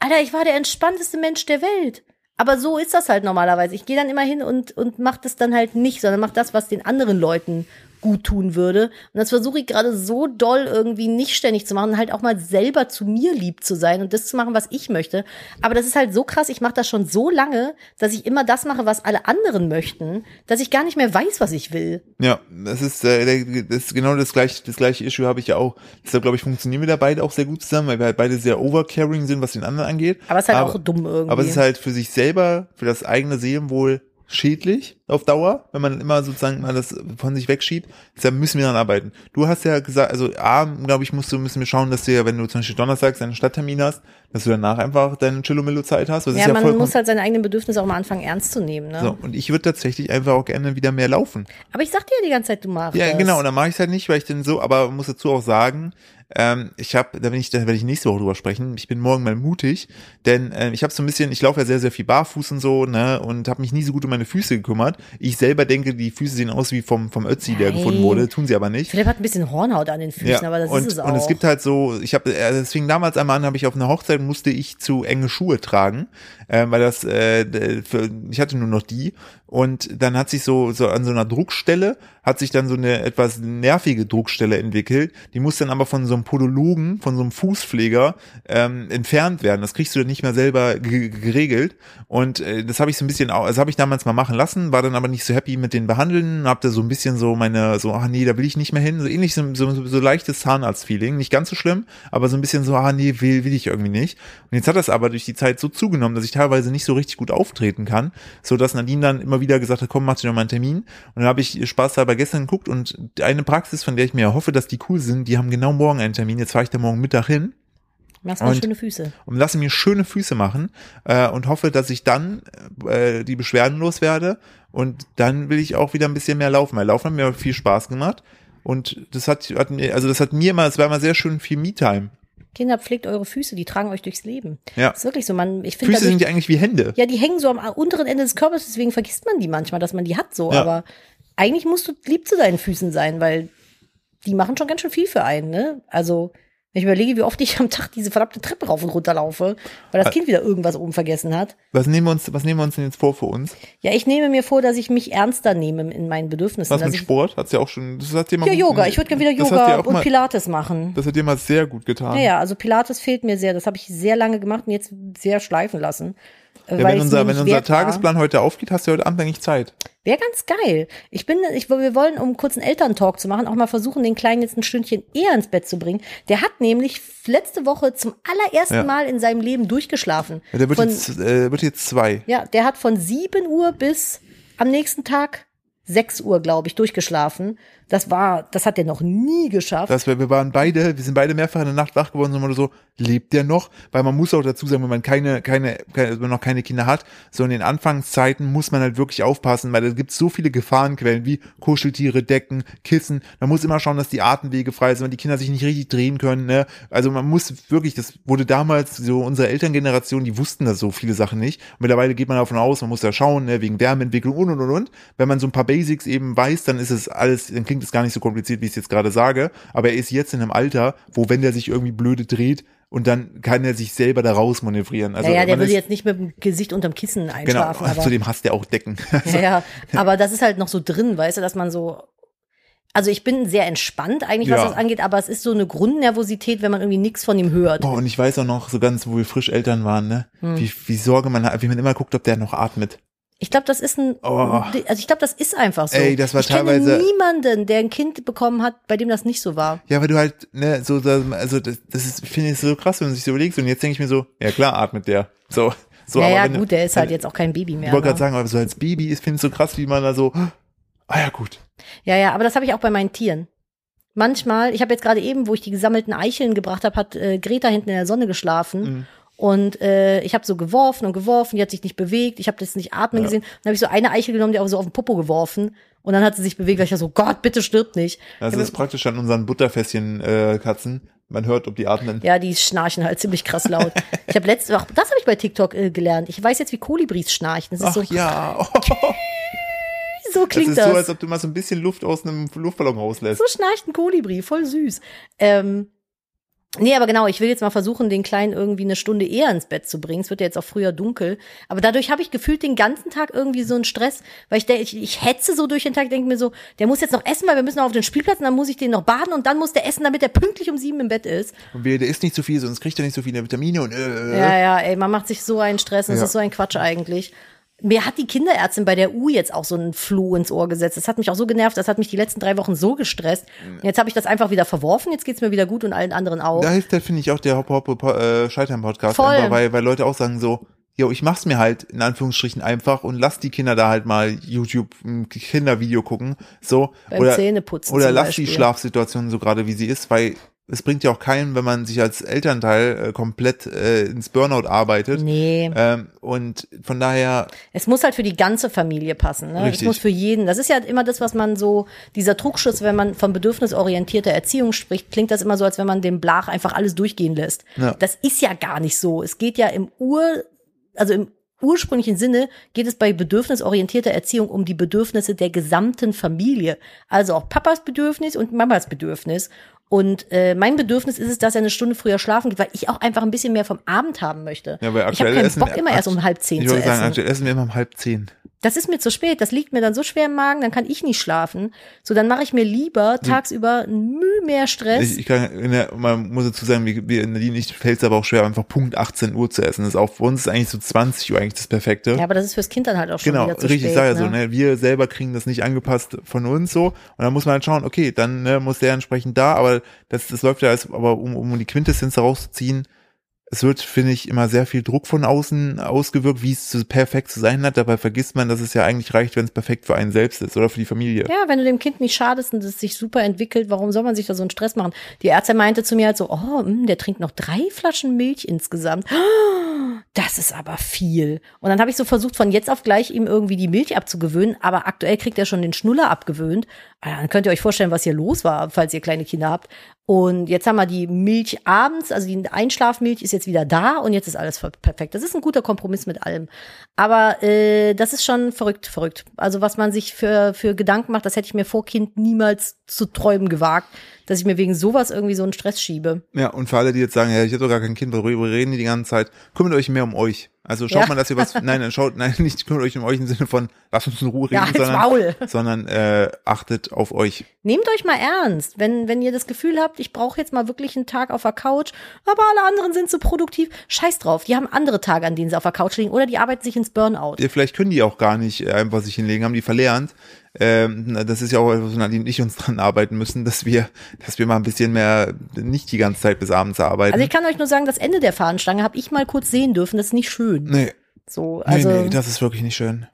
Alter, ich war der entspannteste Mensch der Welt. Aber so ist das halt normalerweise. Ich gehe dann immer hin und, und mach das dann halt nicht, sondern mach das, was den anderen Leuten gut tun würde. Und das versuche ich gerade so doll irgendwie nicht ständig zu machen, halt auch mal selber zu mir lieb zu sein und das zu machen, was ich möchte. Aber das ist halt so krass, ich mache das schon so lange, dass ich immer das mache, was alle anderen möchten, dass ich gar nicht mehr weiß, was ich will. Ja, das ist, äh, das ist genau das gleiche, das gleiche Issue habe ich ja auch. Deshalb glaube ich, funktionieren wir da beide auch sehr gut zusammen, weil wir halt beide sehr overcaring sind, was den anderen angeht. Aber es ist halt aber, auch dumm irgendwie. Aber es ist halt für sich selber, für das eigene Seelenwohl schädlich auf Dauer, wenn man immer sozusagen mal das von sich wegschiebt. Deshalb müssen wir daran arbeiten. Du hast ja gesagt, also A, glaube ich, musst du, müssen wir schauen, dass du ja, wenn du zum Beispiel Donnerstags deinen Stadttermin hast, dass du danach einfach deine Chillomillo-Zeit hast. Ja, ja man muss halt seine eigenen Bedürfnisse auch mal anfangen ernst zu nehmen. Ne? So, und ich würde tatsächlich einfach auch gerne wieder mehr laufen. Aber ich sag dir ja die ganze Zeit, du machst Ja, genau, und dann mache ich es halt nicht, weil ich denn so, aber muss dazu auch sagen, ähm, ich habe, da bin ich, da werde ich nächste Woche drüber sprechen. Ich bin morgen mal mutig, denn äh, ich habe so ein bisschen, ich laufe ja sehr, sehr viel barfuß und so, ne, und habe mich nie so gut um meine Füße gekümmert. Ich selber denke, die Füße sehen aus wie vom vom Ötzi, der gefunden wurde, tun sie aber nicht. Philipp hat ein bisschen Hornhaut an den Füßen, ja, aber das und, ist es auch. Und es gibt halt so, ich habe, äh, deswegen damals einmal an, habe ich auf einer Hochzeit musste ich zu enge Schuhe tragen, äh, weil das, äh, für, ich hatte nur noch die und dann hat sich so, so an so einer Druckstelle, hat sich dann so eine etwas nervige Druckstelle entwickelt. Die muss dann aber von so einem Podologen, von so einem Fußpfleger ähm, entfernt werden. Das kriegst du dann nicht mehr selber geregelt. Und äh, das habe ich so ein bisschen, das habe ich damals mal machen lassen, war dann aber nicht so happy mit den Behandeln, hab da so ein bisschen so meine, so, ah nee, da will ich nicht mehr hin. So ähnlich so, so, so leichtes Zahnarzt-Feeling. Nicht ganz so schlimm, aber so ein bisschen so, ah nee, will, will ich irgendwie nicht. Und jetzt hat das aber durch die Zeit so zugenommen, dass ich teilweise nicht so richtig gut auftreten kann, so dass Nadine dann immer wieder gesagt hat, komm, mach dir noch mal einen Termin. Und dann habe ich Spaß dabei gestern geguckt und eine Praxis, von der ich mir hoffe, dass die cool sind, die haben genau morgen einen Termin. Jetzt fahre ich da morgen Mittag hin. Machst mal schöne Füße. Und lasse mir schöne Füße machen äh, und hoffe, dass ich dann äh, die Beschwerden loswerde. Und dann will ich auch wieder ein bisschen mehr laufen. Weil Laufen hat mir viel Spaß gemacht. Und das hat, hat mir, also das hat mir immer, es war immer sehr schön viel Me-Time. Kinder, pflegt eure Füße, die tragen euch durchs Leben. Ja. Das ist wirklich so. Man, ich finde, Füße sind ja eigentlich wie Hände. Ja, die hängen so am unteren Ende des Körpers, deswegen vergisst man die manchmal, dass man die hat so. Ja. Aber eigentlich musst du lieb zu deinen Füßen sein, weil die machen schon ganz schön viel für einen, ne? Also, wenn ich überlege, wie oft ich am Tag diese verdammte Treppe rauf und runter laufe, weil das Kind wieder irgendwas oben vergessen hat. Was nehmen wir uns, was nehmen wir uns denn jetzt vor für uns? Ja, ich nehme mir vor, dass ich mich ernster nehme in meinen Bedürfnissen. Was mit Sport? Hat's ja auch schon, das hat dir mal Ja, Yoga. Ich würde gerne wieder Yoga und mal, Pilates machen. Das hat dir mal sehr gut getan. Ja, ja, also Pilates fehlt mir sehr. Das habe ich sehr lange gemacht und jetzt sehr schleifen lassen. Ja, wenn unser, wenn unser Tagesplan war. heute aufgeht, hast du heute Abend eigentlich Zeit. Wäre ganz geil. Ich bin, ich, wir wollen, um kurz einen Elterntalk zu machen, auch mal versuchen, den Kleinen jetzt ein Stündchen eher ins Bett zu bringen. Der hat nämlich letzte Woche zum allerersten ja. Mal in seinem Leben durchgeschlafen. Ja, der wird, von, jetzt, äh, wird jetzt zwei. Ja, der hat von sieben Uhr bis am nächsten Tag sechs Uhr, glaube ich, durchgeschlafen. Das war, das hat er noch nie geschafft. Das, wir waren beide, wir sind beide mehrfach in der Nacht wach geworden immer so, lebt der noch? Weil man muss auch dazu sagen, wenn man keine, keine, keine wenn man noch keine Kinder hat, so in den Anfangszeiten muss man halt wirklich aufpassen, weil es gibt so viele Gefahrenquellen wie Kuscheltiere, Decken, Kissen. Man muss immer schauen, dass die Atemwege frei sind, wenn die Kinder sich nicht richtig drehen können. Ne? Also man muss wirklich, das wurde damals so unsere Elterngeneration, die wussten das so viele Sachen nicht. Und mittlerweile geht man davon aus, man muss da schauen, ne, wegen Wärmeentwicklung und und und und. Wenn man so ein paar Basics eben weiß, dann ist es alles, dann klingt es gar nicht so kompliziert, wie ich es jetzt gerade sage. Aber er ist jetzt in einem Alter, wo wenn der sich irgendwie blöde dreht, und dann kann er sich selber da raus manövrieren. Also, ja, ja der würde jetzt nicht mit dem Gesicht unterm Kissen einschlafen. Genau, aber, zudem hasst er auch Decken. ja, ja, aber das ist halt noch so drin, weißt du, dass man so also ich bin sehr entspannt eigentlich, was ja. das angeht, aber es ist so eine Grundnervosität, wenn man irgendwie nichts von ihm hört. Boah, und ich weiß auch noch so ganz, wo wir frisch Eltern waren, ne? Hm. Wie, wie Sorge man hat, wie man immer guckt, ob der noch atmet. Ich glaube, das ist ein, oh. also ich glaube, das ist einfach so. Ey, das war ich teilweise. kenne niemanden, der ein Kind bekommen hat, bei dem das nicht so war. Ja, weil du halt, ne, so, also das, das ist, finde ich so krass, wenn man sich so überlegt. Und jetzt denke ich mir so, ja klar, atmet der. So, so. Ja, ja, gut, der ist halt jetzt auch kein Baby mehr. Ich wollte gerade sagen, aber so als Baby ist, finde ich so krass, wie man da so, ah ja, gut. Ja, ja, aber das habe ich auch bei meinen Tieren. Manchmal, ich habe jetzt gerade eben, wo ich die gesammelten Eicheln gebracht habe, hat äh, Greta hinten in der Sonne geschlafen. Mhm. Und äh, ich habe so geworfen und geworfen, die hat sich nicht bewegt, ich habe das nicht atmen ja. gesehen. Dann habe ich so eine Eichel genommen, die auch so auf den Popo geworfen. Und dann hat sie sich bewegt, weil ich so, Gott, bitte stirb nicht. Das ist praktisch an unseren Butterfässchen-Katzen. Man hört, ob die atmen. Ja, die schnarchen halt ziemlich krass laut. ich habe letztes, ach, das habe ich bei TikTok äh, gelernt. Ich weiß jetzt, wie Kolibris schnarchen. Das ist Ach so, ja. Oh, so das klingt ist das. so, als ob du mal so ein bisschen Luft aus einem Luftballon rauslässt. So schnarcht ein Kolibri, voll süß. Ähm, nee, aber genau, ich will jetzt mal versuchen, den Kleinen irgendwie eine Stunde eher ins Bett zu bringen. Es wird ja jetzt auch früher dunkel. Aber dadurch habe ich gefühlt den ganzen Tag irgendwie so einen Stress, weil ich denke, ich, ich hetze so durch den Tag, denke mir so, der muss jetzt noch essen, weil wir müssen noch auf den Spielplatz und dann muss ich den noch baden und dann muss der essen, damit er pünktlich um sieben im Bett ist. Und der isst nicht so viel, sonst kriegt er nicht so viele Vitamine und äh, Ja, ja, ey, man macht sich so einen Stress und es Ja. ist so ein Quatsch eigentlich. Mir hat die Kinderärztin bei der U jetzt auch so einen Floh ins Ohr gesetzt. Das hat mich auch so genervt, das hat mich die letzten drei Wochen so gestresst. Und jetzt habe ich das einfach wieder verworfen, jetzt geht's mir wieder gut und allen anderen auch. Da hilft halt, finde ich, auch der Hop Hop äh, Scheitern Podcast, Voll. einfach, weil, weil Leute auch sagen so, jo, ich mach's mir halt in Anführungsstrichen einfach und lass die Kinder da halt mal YouTube ein Kindervideo gucken, so Beim oder Zähneputzen oder lass die Beispiel. Schlafsituation so gerade wie sie ist, weil es bringt ja auch keinen, wenn man sich als Elternteil äh, komplett äh, ins Burnout arbeitet. Nee. Ähm, und von daher, Es muss halt für die ganze Familie passen. Ne? Es muss für jeden. Das ist ja immer das, was man so, dieser Trugschluss, wenn man von bedürfnisorientierter Erziehung spricht, klingt das immer so, als wenn man dem Blach einfach alles durchgehen lässt. Ja. Das ist ja gar nicht so. Es geht ja im Ur, also im ursprünglichen Sinne geht es bei bedürfnisorientierter Erziehung um die Bedürfnisse der gesamten Familie. Also auch Papas Bedürfnis und Mamas Bedürfnis. Und äh, mein Bedürfnis ist es, dass er eine Stunde früher schlafen geht, weil ich auch einfach ein bisschen mehr vom Abend haben möchte. ja, weil ich habe keinen essen Bock, immer erst um halb zehn ich zu sagen, essen. aktuell essen wir immer um halb zehn. Das ist mir zu spät, das liegt mir dann so schwer im Magen, dann kann ich nicht schlafen. So, dann mache ich mir lieber tagsüber Mühe mehr Stress. Ich, ich kann, in der, man muss dazu sagen, wie, wie Nadine, ich fällt es aber auch schwer, einfach Punkt 18 Uhr zu essen. Das ist auch für uns ist eigentlich so 20 Uhr eigentlich das Perfekte. ja, aber das ist fürs Kind dann halt auch schon Genau, wieder zu richtig, spät. ich sage ja so, ne? ne? Wir selber kriegen das nicht angepasst von uns so. Und dann muss man halt schauen, okay, dann ne, muss der entsprechend da, aber das, das läuft ja als, aber um, um die Quintessenz herauszuziehen, es wird, finde ich, immer sehr viel Druck von außen ausgewirkt, wie es zu, perfekt zu sein hat. Dabei vergisst man, dass es ja eigentlich reicht, wenn es perfekt für einen selbst ist oder für die Familie. Ja, wenn du dem Kind nicht schadest und es sich super entwickelt, warum soll man sich da so einen Stress machen? Die Ärztin meinte zu mir halt so, oh, mh, der trinkt noch drei Flaschen Milch insgesamt. Das ist aber viel. Und dann habe ich so versucht, von jetzt auf gleich ihm irgendwie die Milch abzugewöhnen, aber aktuell kriegt er schon den Schnuller abgewöhnt. Ah, Dann könnt ihr euch vorstellen, was hier los war, falls ihr kleine Kinder habt. Und jetzt haben wir die Milch abends, also die Einschlafmilch ist jetzt wieder da und jetzt ist alles perfekt. Das ist ein guter Kompromiss mit allem. Aber äh, das ist schon verrückt, verrückt. Also was man sich für, für Gedanken macht, das hätte ich mir vor Kind niemals zu träumen gewagt, dass ich mir wegen sowas irgendwie so einen Stress schiebe. Ja, und für alle, die jetzt sagen, ja, ich habe doch gar kein Kind, worüber reden die die ganze Zeit, kümmert euch mehr um euch. Also schaut Ja. mal, dass ihr was, nein, dann schaut, nein, nicht kümmert euch um euch im Sinne von, lasst uns in Ruhe Ja, reden, halt's sondern, Maul. sondern äh, achtet auf euch. Nehmt euch mal ernst, wenn, wenn ihr das Gefühl habt, ich brauche jetzt mal wirklich einen Tag auf der Couch, aber alle anderen sind so produktiv. Scheiß drauf, die haben andere Tage, an denen sie auf der Couch liegen oder die arbeiten sich ins Burnout. Ja, Vielleicht können die auch gar nicht äh, einfach sich hinlegen, haben die verlernt. Ähm, das ist ja auch etwas, Nadine und ich uns dran arbeiten müssen, dass wir, dass wir mal ein bisschen mehr nicht die ganze Zeit bis abends arbeiten. Also ich kann euch nur sagen, das Ende der Fahnenstange habe ich mal kurz sehen dürfen, das ist nicht schön. nee, So, nee, also nee, das ist wirklich nicht schön.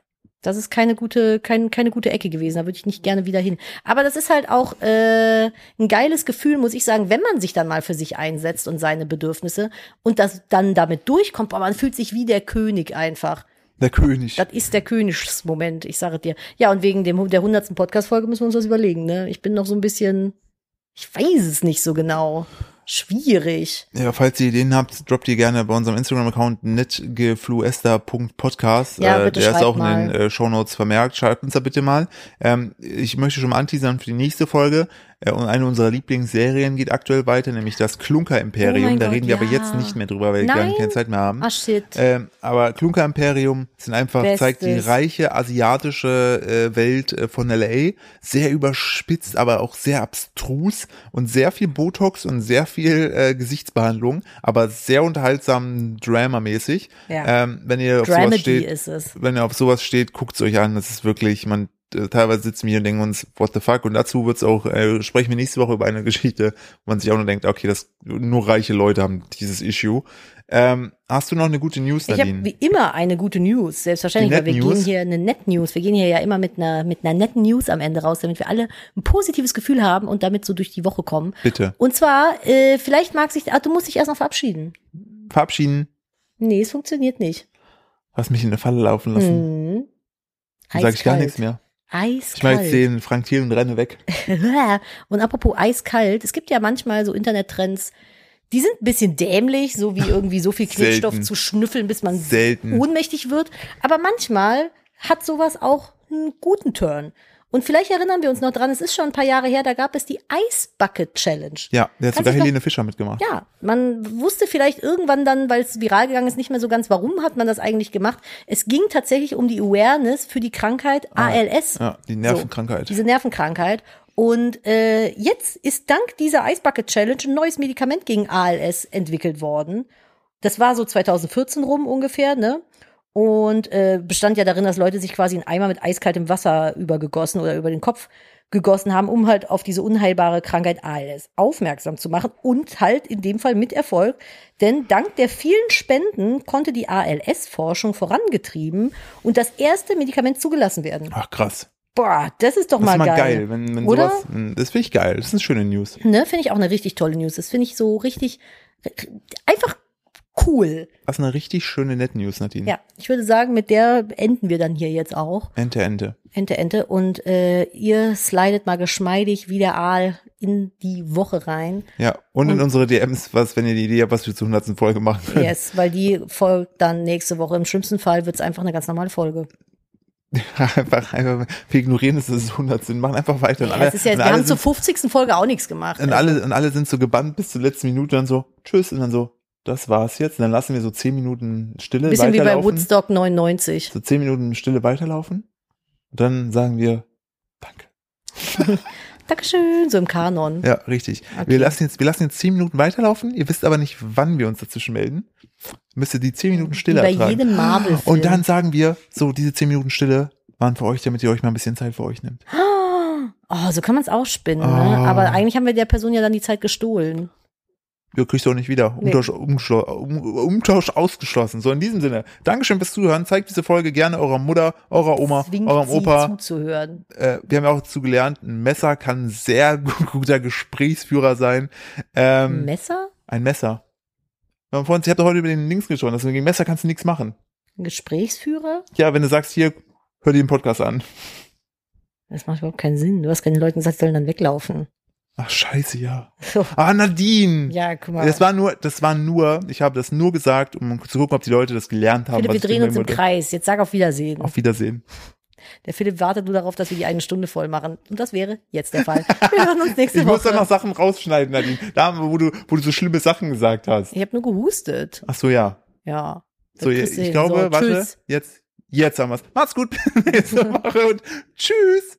Das ist keine gute, kein, keine gute Ecke gewesen. Da würde ich nicht gerne wieder hin. Aber das ist halt auch äh, ein geiles Gefühl, muss ich sagen, wenn man sich dann mal für sich einsetzt und seine Bedürfnisse und das dann damit durchkommt. Aber man fühlt sich wie der König einfach. Der König. Das ist der Königsmoment, ich sage dir. Ja, und wegen dem, der hundertsten Podcast-Folge müssen wir uns was überlegen. Ne? Ich bin noch so ein bisschen, ich weiß es nicht so genau. Schwierig. Ja, falls ihr Ideen habt, droppt die gerne bei unserem Instagram-Account netgefluester.podcast. Ja, äh, bitte der ist auch in den mal. äh, Shownotes vermerkt. Schreibt uns da bitte mal. Ähm, ich möchte schon mal anteasern für die nächste Folge. Äh, und eine unserer Lieblingsserien geht aktuell weiter, nämlich das Klunker-Imperium. Oh da Gott, reden wir aber ja. jetzt nicht mehr drüber, weil wir Nein. gar keine Zeit mehr haben. Ah, shit. Ähm, aber Klunker Imperium sind einfach, Bestes. zeigt die reiche asiatische äh, Welt äh, von LA. Sehr überspitzt, aber auch sehr abstrus und sehr viel Botox und sehr viel äh, Gesichtsbehandlung, aber sehr unterhaltsam Drama-mäßig. Ja. Ähm, wenn ihr auf sowas steht, ist es. wenn ihr auf sowas steht, guckt's euch an. Das ist wirklich, man teilweise sitzen wir hier und denken uns, what the fuck? Und dazu wird's auch, äh, sprechen wir nächste Woche über eine Geschichte, wo man sich auch nur denkt, okay, das nur reiche Leute haben dieses Issue. Ähm, hast du noch eine gute News, Ich habe Nadine? wie immer eine gute News, selbstverständlich, weil wir News? gehen hier eine Net News. Wir gehen hier ja immer mit einer mit einer netten News am Ende raus, damit wir alle ein positives Gefühl haben und damit so durch die Woche kommen. Bitte. Und zwar, äh, vielleicht mag sich, ah, du musst dich erst noch verabschieden. Verabschieden. Nee, es funktioniert nicht. Hast mich in eine Falle laufen lassen. Hm. Dann sage ich gar nichts mehr. Eiskalt. Ich meine den Frank Thiel und renne weg. und apropos eiskalt, es gibt ja manchmal so Internettrends, die sind ein bisschen dämlich, so wie irgendwie so viel Klebstoff zu schnüffeln, bis man Selten. ohnmächtig wird. Aber manchmal hat sowas auch einen guten Turn. Und vielleicht erinnern wir uns noch dran, es ist schon ein paar Jahre her, da gab es die Ice Bucket Challenge. Ja, der hat sogar dich noch- Helene Fischer mitgemacht. Ja, man wusste vielleicht irgendwann dann, weil es viral gegangen ist, nicht mehr so ganz, warum hat man das eigentlich gemacht. Es ging tatsächlich um die Awareness für die Krankheit ALS. Ah, Ja, die Nervenkrankheit. Diese Nervenkrankheit. Und äh, jetzt ist dank dieser Ice Bucket Challenge ein neues Medikament gegen ALS entwickelt worden. Das war so 2014 rum ungefähr, ne? Und äh, bestand ja darin, dass Leute sich quasi einen Eimer mit eiskaltem Wasser übergegossen oder über den Kopf gegossen haben, um halt auf diese unheilbare Krankheit ALS aufmerksam zu machen und halt in dem Fall mit Erfolg. Denn dank der vielen Spenden konnte die ALS-Forschung vorangetrieben und das erste Medikament zugelassen werden. Ach krass. Boah, das ist doch Das mal, ist mal geil. geil, wenn, wenn Oder? sowas. Das finde ich geil. Das ist eine schöne News. Ne, finde ich auch eine richtig tolle News. Das finde ich so richtig, einfach cool. Das ist eine richtig schöne Net News, Nadine. Ja, ich würde sagen, mit der enden wir dann hier jetzt auch. Ente, Ente. Ente, Ente. Und äh, ihr slidet mal geschmeidig wie der Aal in die Woche rein. Ja, und in Und- unsere DMs, was, wenn ihr die Idee habt, was wir zur 100. Folge machen können. Yes, weil die folgt dann nächste Woche. Im schlimmsten Fall wird's einfach eine ganz normale Folge. einfach, einfach, wir ignorieren, dass es 100 sind, machen einfach weiter. Und Ja, alle, ist ja, und wir alle haben zur sind, 50. Folge auch nichts gemacht. und Also, alle, und alle sind so gebannt bis zur letzten Minute dann so, tschüss, und dann so, das war's jetzt. Und dann lassen wir so 10 Minuten Stille bisschen wie bei weiterlaufen. Woodstock 99. so 10 Minuten Stille weiterlaufen. Und dann sagen wir, danke. Dankeschön, so im Kanon. Ja, richtig. Okay. Wir lassen jetzt, wir lassen jetzt 10 Minuten weiterlaufen. Ihr wisst aber nicht, wann wir uns dazwischen melden. Müsst ihr die 10 Minuten Stille Wie bei ertragen. jedem Marvel-Film. Und dann sagen wir, so, diese 10 Minuten Stille waren für euch, damit ihr euch mal ein bisschen Zeit für euch nimmt. Oh, so kann man es auch spinnen. Ne? Ah. Aber eigentlich haben wir der Person ja dann die Zeit gestohlen. Ihr kriegt auch nicht wieder. Umtausch, um, Umtausch ausgeschlossen. So, in diesem Sinne. Dankeschön fürs Zuhören. Zeigt diese Folge gerne eurer Mutter, eurer Oma, Zwingt eurem Opa. zuzuhören. Äh, wir haben ja auch dazu gelernt, ein Messer kann ein sehr guter Gesprächsführer sein. Ähm, Messer? ein Messer. Wir haben vorhin, ich habe heute über den Links gesprochen, also gegen Messer kannst du nichts machen. Ein Gesprächsführer? Ja, wenn du sagst, hier, hör dir den Podcast an. Das macht überhaupt keinen Sinn. Du hast keine Leuten gesagt, sollen dann weglaufen. Ach, scheiße, ja. Ah, Nadine! Ja, guck mal. Das war nur, das war nur, ich habe das nur gesagt, um zu gucken, ob die Leute das gelernt haben. Philipp, wir ich drehen uns im. Kreis. Jetzt sag auf Wiedersehen. Auf Wiedersehen. Der Philipp wartet nur darauf, dass wir die eine Stunde voll machen. Und das wäre jetzt der Fall. Wir hören uns nächste Ich muss Woche. dann noch Sachen rausschneiden, Nadine. Da, wo du, wo du so schlimme Sachen gesagt hast. ich habe nur gehustet. Ach so, ja. Ja. So, ich, ich glaube, so, warte, jetzt, jetzt haben wir's. Macht's gut. Nächste Woche und tschüss.